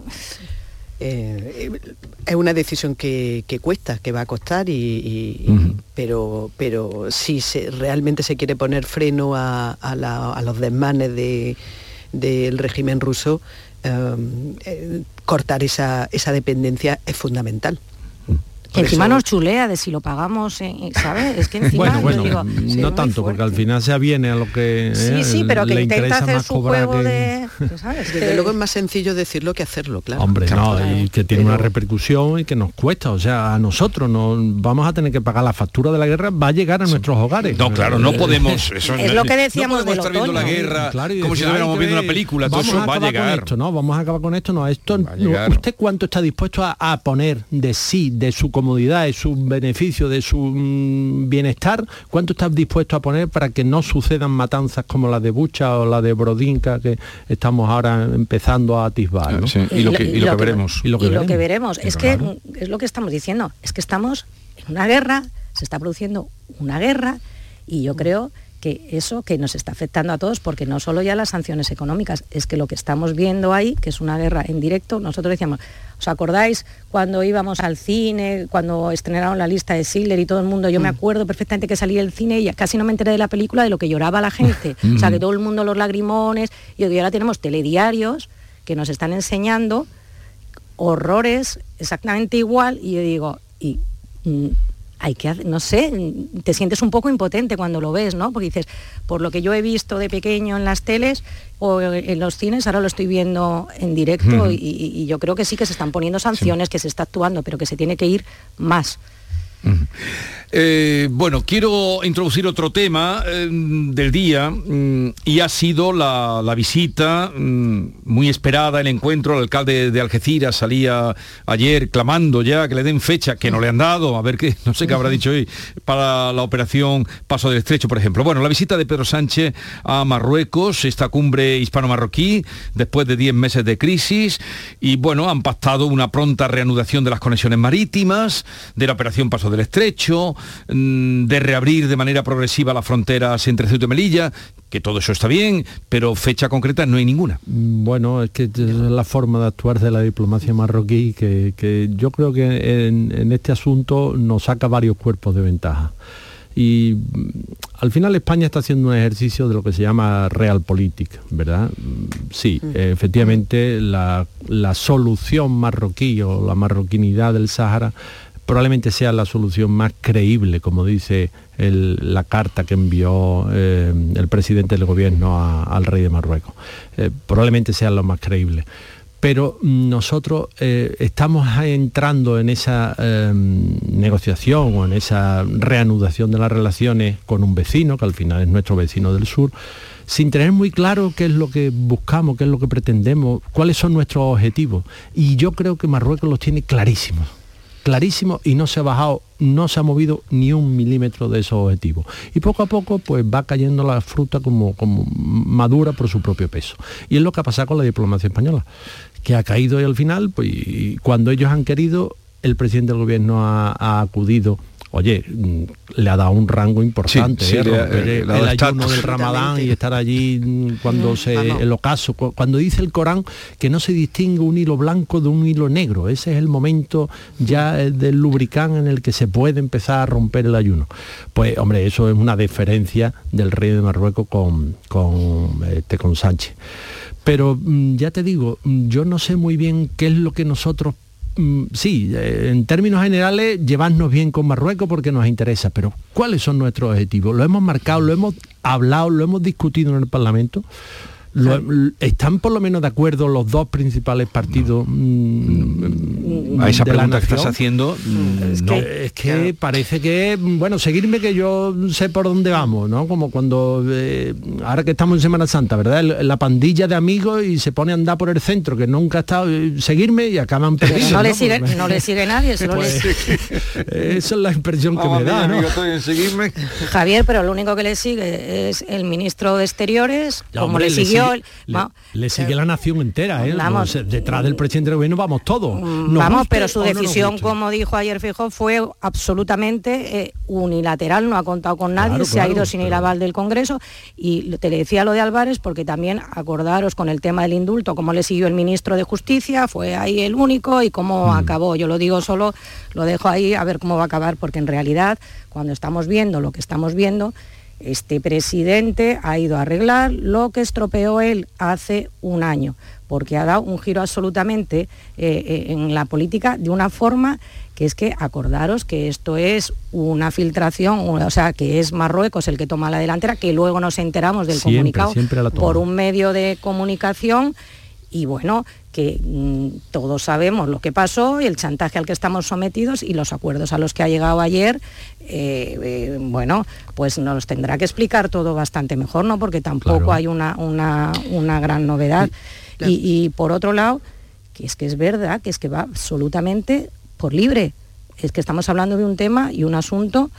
Eh, es una decisión que, que cuesta, que va a costar, y, pero, pero si se, realmente se quiere poner freno a, a la- a los desmanes de- del régimen ruso, eh, eh, cortar esa, esa dependencia es fundamental. Que encima eso- nos chulea de si lo pagamos eh, ¿sabes? es que encima Bueno, bueno, digo, sí, no tanto, porque al final se aviene a lo que Sí, eh, sí, pero que le intenta interesa hacer más su juego que- de... ¿sabes? Desde luego es más sencillo decirlo que hacerlo, claro. Hombre, Claro. no, y que tiene una repercusión y que nos cuesta, o sea, a nosotros no vamos a tener que pagar la factura de la guerra, va a llegar a nuestros hogares. No, claro, no podemos. Eso Es lo que decíamos no podemos del estar viendo la guerra Claro, como si estuviéramos "Ay, viendo una película. Todo vamos eso va a acabar con llegar. esto, no, vamos a acabar con esto, no, esto. ¿Usted cuánto está dispuesto a, a poner de sí, de su comodidad, de su beneficio, de su mm, bienestar? ¿Cuánto está dispuesto a poner para que no sucedan matanzas como la de Bucha o la de Brodinka que estamos ahora empezando a atisbar? ¿no? Sí, y lo que- y lo que veremos. Y lo que y lo veremos. que veremos. Es que Claro. es lo que estamos diciendo, es que estamos en una guerra, se está produciendo una guerra y yo creo que eso que nos está afectando a todos, porque no solo ya las sanciones económicas, es que lo que estamos viendo ahí, que es una guerra en directo, nosotros decíamos, ¿os acordáis cuando íbamos al cine, cuando estrenaron la lista de Schindler y todo el mundo, yo me acuerdo perfectamente que salí del cine y casi no me enteré de la película de lo que lloraba la gente, o sea, que todo el mundo los lagrimones, y ahora tenemos telediarios que nos están enseñando horrores exactamente igual y yo digo, y mm, hay que hacer, no sé, te sientes un poco impotente cuando lo ves, ¿no? Porque dices, por lo que yo he visto de pequeño en las teles o en los cines, ahora lo estoy viendo en directo Ujú. y, y- y yo creo que sí que se están poniendo sanciones, que se está actuando, pero que se tiene que ir más. Eh, bueno, quiero introducir otro tema eh, del día mm, y ha sido la, la visita mm, muy esperada, el encuentro. El alcalde de Algeciras salía ayer clamando ya que le den fecha, que no le han dado, a ver qué, no sé qué habrá dicho hoy, para la operación Paso del Estrecho, por ejemplo. Bueno, la visita de Pedro Sánchez a Marruecos, esta cumbre hispano-marroquí, después de 10 meses de crisis, y bueno, han pactado una pronta reanudación de las conexiones marítimas, de la operación Paso del Estrecho, mm, de reabrir de manera progresiva las fronteras entre Ceuta y Melilla, que todo eso está bien, pero fecha concreta no hay ninguna. Bueno, es que es la forma de actuar de la diplomacia marroquí que, que yo creo que en, en este asunto nos saca varios cuerpos de ventaja. Y mm, al final España está haciendo un ejercicio de lo que se llama realpolitik, ¿verdad? Mm, Sí, efectivamente la, la solución marroquí o la marroquinidad del Sáhara probablemente sea la solución más creíble, como dice la carta que envió eh, el presidente del gobierno al rey de Marruecos. Eh, probablemente sea lo más creíble. pero nosotros eh, estamos entrando en esa negociación o en esa reanudación de las relaciones con un vecino, que al final es nuestro vecino del sur, sin tener muy claro qué es lo que buscamos, qué es lo que pretendemos, cuáles son nuestros objetivos. Y yo creo que Marruecos los tiene clarísimos clarísimos y no se ha bajado, no se ha movido ni un milímetro de esos objetivos. Y poco a poco pues va cayendo la fruta como, como madura por su propio peso. Y es lo que ha pasado con la diplomacia española que ha caído y al final, pues cuando ellos han querido, el presidente del gobierno ha, acudido oye, mm, le ha dado un rango importante, ¿eh? el, ayuno del Ramadán y estar allí mm, cuando se el ocaso, cuando dice el Corán que no se distingue un hilo blanco de un hilo negro, ese es el momento ya eh, del lubricán en el que se puede empezar a romper el ayuno. Pues hombre, eso es una deferencia del rey de Marruecos con, con, este, con Sánchez. Pero mm, ya te digo, mm, yo no sé muy bien qué es lo que nosotros mm, sí, eh, en términos generales, llevarnos bien con Marruecos porque nos interesa, pero ¿cuáles son nuestros objetivos? Lo hemos marcado, lo hemos hablado, lo hemos discutido en el Parlamento. ¿Están por lo menos de acuerdo los dos principales partidos mm, a esa pregunta que estás haciendo? Mm, es, que, parece que, bueno, seguirme que yo sé por dónde vamos, ¿no? Como cuando, eh, ahora que estamos en Semana Santa, ¿verdad? La pandilla de amigos y se pone a andar por el centro, que nunca ha estado, eh, seguirme y acaban perdiendo. No, Le sigue, no le sigue nadie, solo pues, Esa es la impresión que me da, ¿no? Javier, pero lo único que le sigue es el ministro de Exteriores, como le siguió le, sigue la nación entera, ¿eh? detrás del presidente del gobierno vamos todos. Mm, vamos, pero su decisión, como dijo ayer Fijo, fue absolutamente eh, unilateral, no ha contado con nadie, se ha ido sin el aval del Congreso. Y te decía lo de Álvarez, porque también acordaros con el tema del indulto, cómo le siguió el ministro de Justicia, fue ahí el único y cómo mm. acabó. Yo lo digo solo, lo dejo ahí a ver cómo va a acabar, porque en realidad, cuando estamos viendo lo que estamos viendo, este presidente ha ido a arreglar lo que estropeó él hace un año, porque ha dado un giro absolutamente eh, eh, en la política de una forma que es que acordaros que esto es una filtración, o sea, que es Marruecos el que toma la delantera, que luego nos enteramos del comunicado por un medio de comunicación y bueno, que mm, todos sabemos lo que pasó y el chantaje al que estamos sometidos y los acuerdos a los que ha llegado ayer, eh, eh, bueno, pues nos tendrá que explicar todo bastante mejor, ¿no? Porque tampoco hay una, una, gran novedad. Y, y por otro lado, que es que es verdad, que es que va absolutamente por libre. Es que estamos hablando de un tema y un asunto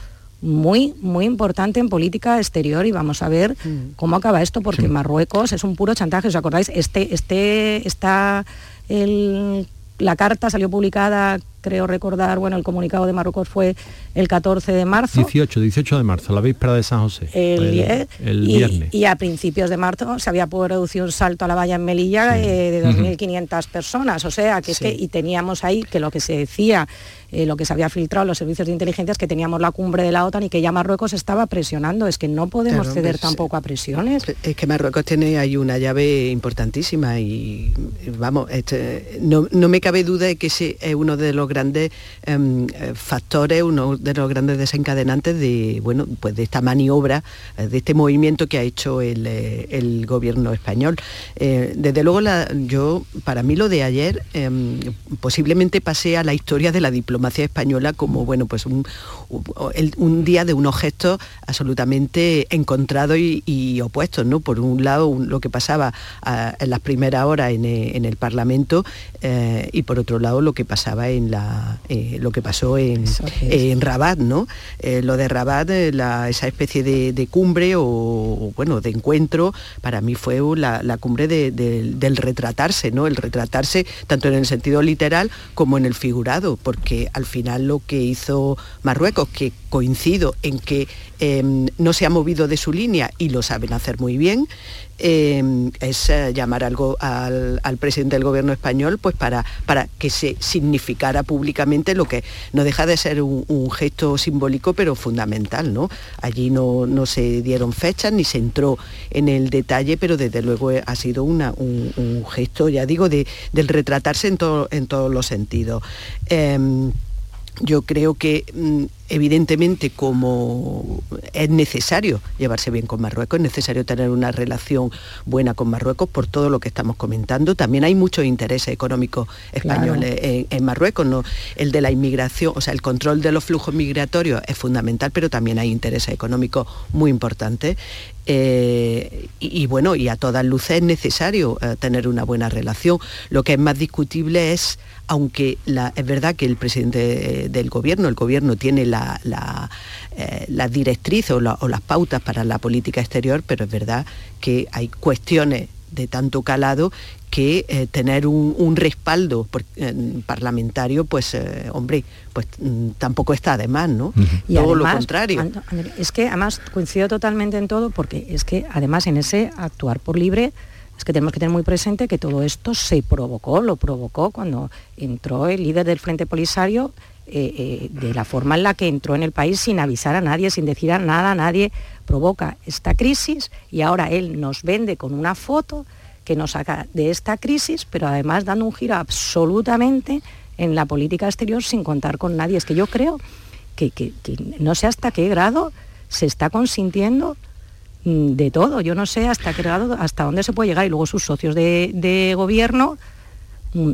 muy, muy importante en política exterior y vamos a ver mm. cómo acaba esto, porque Marruecos es un puro chantaje. ¿Os acordáis? Este, este, está el, la carta salió publicada creo recordar, bueno, el comunicado de Marruecos fue el 14 de marzo. 18, 18 de marzo, la víspera de San José. El, el, viernes. Y a principios de marzo se había producido un salto a la valla en Melilla eh, de 2.500 personas, o sea, que es que, y teníamos ahí que lo que se decía, eh, lo que se había filtrado en los servicios de inteligencia es que teníamos la cumbre de la OTAN y que ya Marruecos estaba presionando, es que no podemos ceder tampoco a presiones. Es que Marruecos tiene ahí una llave importantísima y vamos, este, no, no me cabe duda de que ese es uno de los grandes em, eh, factores, uno de los grandes desencadenantes de, bueno, pues de esta maniobra, eh, de este movimiento que ha hecho el, eh, gobierno español. desde luego, yo, para mí lo de ayer em, posiblemente pase a la historia de la diplomacia española como, bueno, pues un, día de unos gestos absolutamente encontrados y, opuestos, ¿no? Por un lado, lo que pasaba en las primeras horas en, el Parlamento y por otro lado lo que pasaba en la eh, lo que pasó en, Rabat, ¿no? Eh, lo de Rabat, eh, esa especie de, cumbre o, bueno, de encuentro, para mí fue la, cumbre del retratarse, ¿no? El retratarse tanto en el sentido literal como en el figurado, porque al final lo que hizo Marruecos, que coincido en que em, no se ha movido de su línea y lo saben hacer muy bien, Em, es eh, llamar algo al, presidente del gobierno español pues para, para que se significara públicamente lo que no deja de ser un, gesto simbólico pero fundamental. ¿no? Allí no, no, se dieron fechas ni se entró en el detalle, pero desde luego eh, ha sido una, un, gesto, ya digo, de, del retratarse en, todo, en todos los sentidos. Em, yo creo que mm, evidentemente como es necesario llevarse bien con Marruecos, es necesario tener una relación buena con Marruecos por todo lo que estamos comentando. También hay muchos intereses económicos españoles en, Marruecos, ¿no? El de la inmigración, o sea, el control de los flujos migratorios es fundamental, pero también hay intereses económicos muy importantes. Eh, y, bueno, y a todas luces es necesario eh, tener una buena relación. Lo que es más discutible es, aunque es verdad que el presidente del gobierno, el gobierno tiene la, la, eh, directriz o, las pautas para la política exterior, pero es verdad que hay cuestiones de tanto calado que eh, tener un, respaldo parlamentario, pues, eh, hombre, pues mm, tampoco está de más, ¿no? Y todo lo contrario. Es que además coincido totalmente en todo, porque es que además en ese actuar por libre, es que tenemos que tener muy presente que todo esto se provocó, lo provocó cuando entró el líder del Frente Polisario, eh, de la forma en la que entró en el país sin avisar a nadie, sin decir nada a nadie, provoca esta crisis y ahora él nos vende con una foto que nos saca de esta crisis, pero además dando un giro absolutamente en la política exterior sin contar con nadie. Es que yo creo que, no sé hasta qué grado se está consintiendo mm, de todo. Yo no sé hasta qué grado, hasta dónde se puede llegar. Y luego sus socios de, gobierno,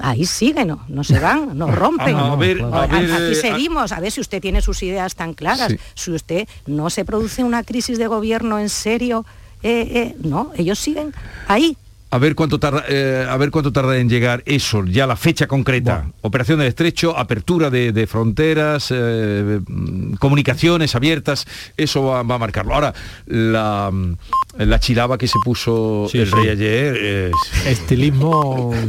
ahí siguen, no, no se van, no rompen. a ver, Aquí eh, seguimos, a ver si usted tiene sus ideas tan claras, si usted no se produce una crisis de gobierno en serio, eh, eh, no, ellos siguen ahí, a ver cuánto tarda, eh, a ver cuánto tarda en llegar eso, ya la fecha concreta. Operación de estrecho, apertura de, fronteras, eh, comunicaciones abiertas, eso va, a marcarlo. Ahora, la, la chilaba que se puso el rey ayer Estilismo...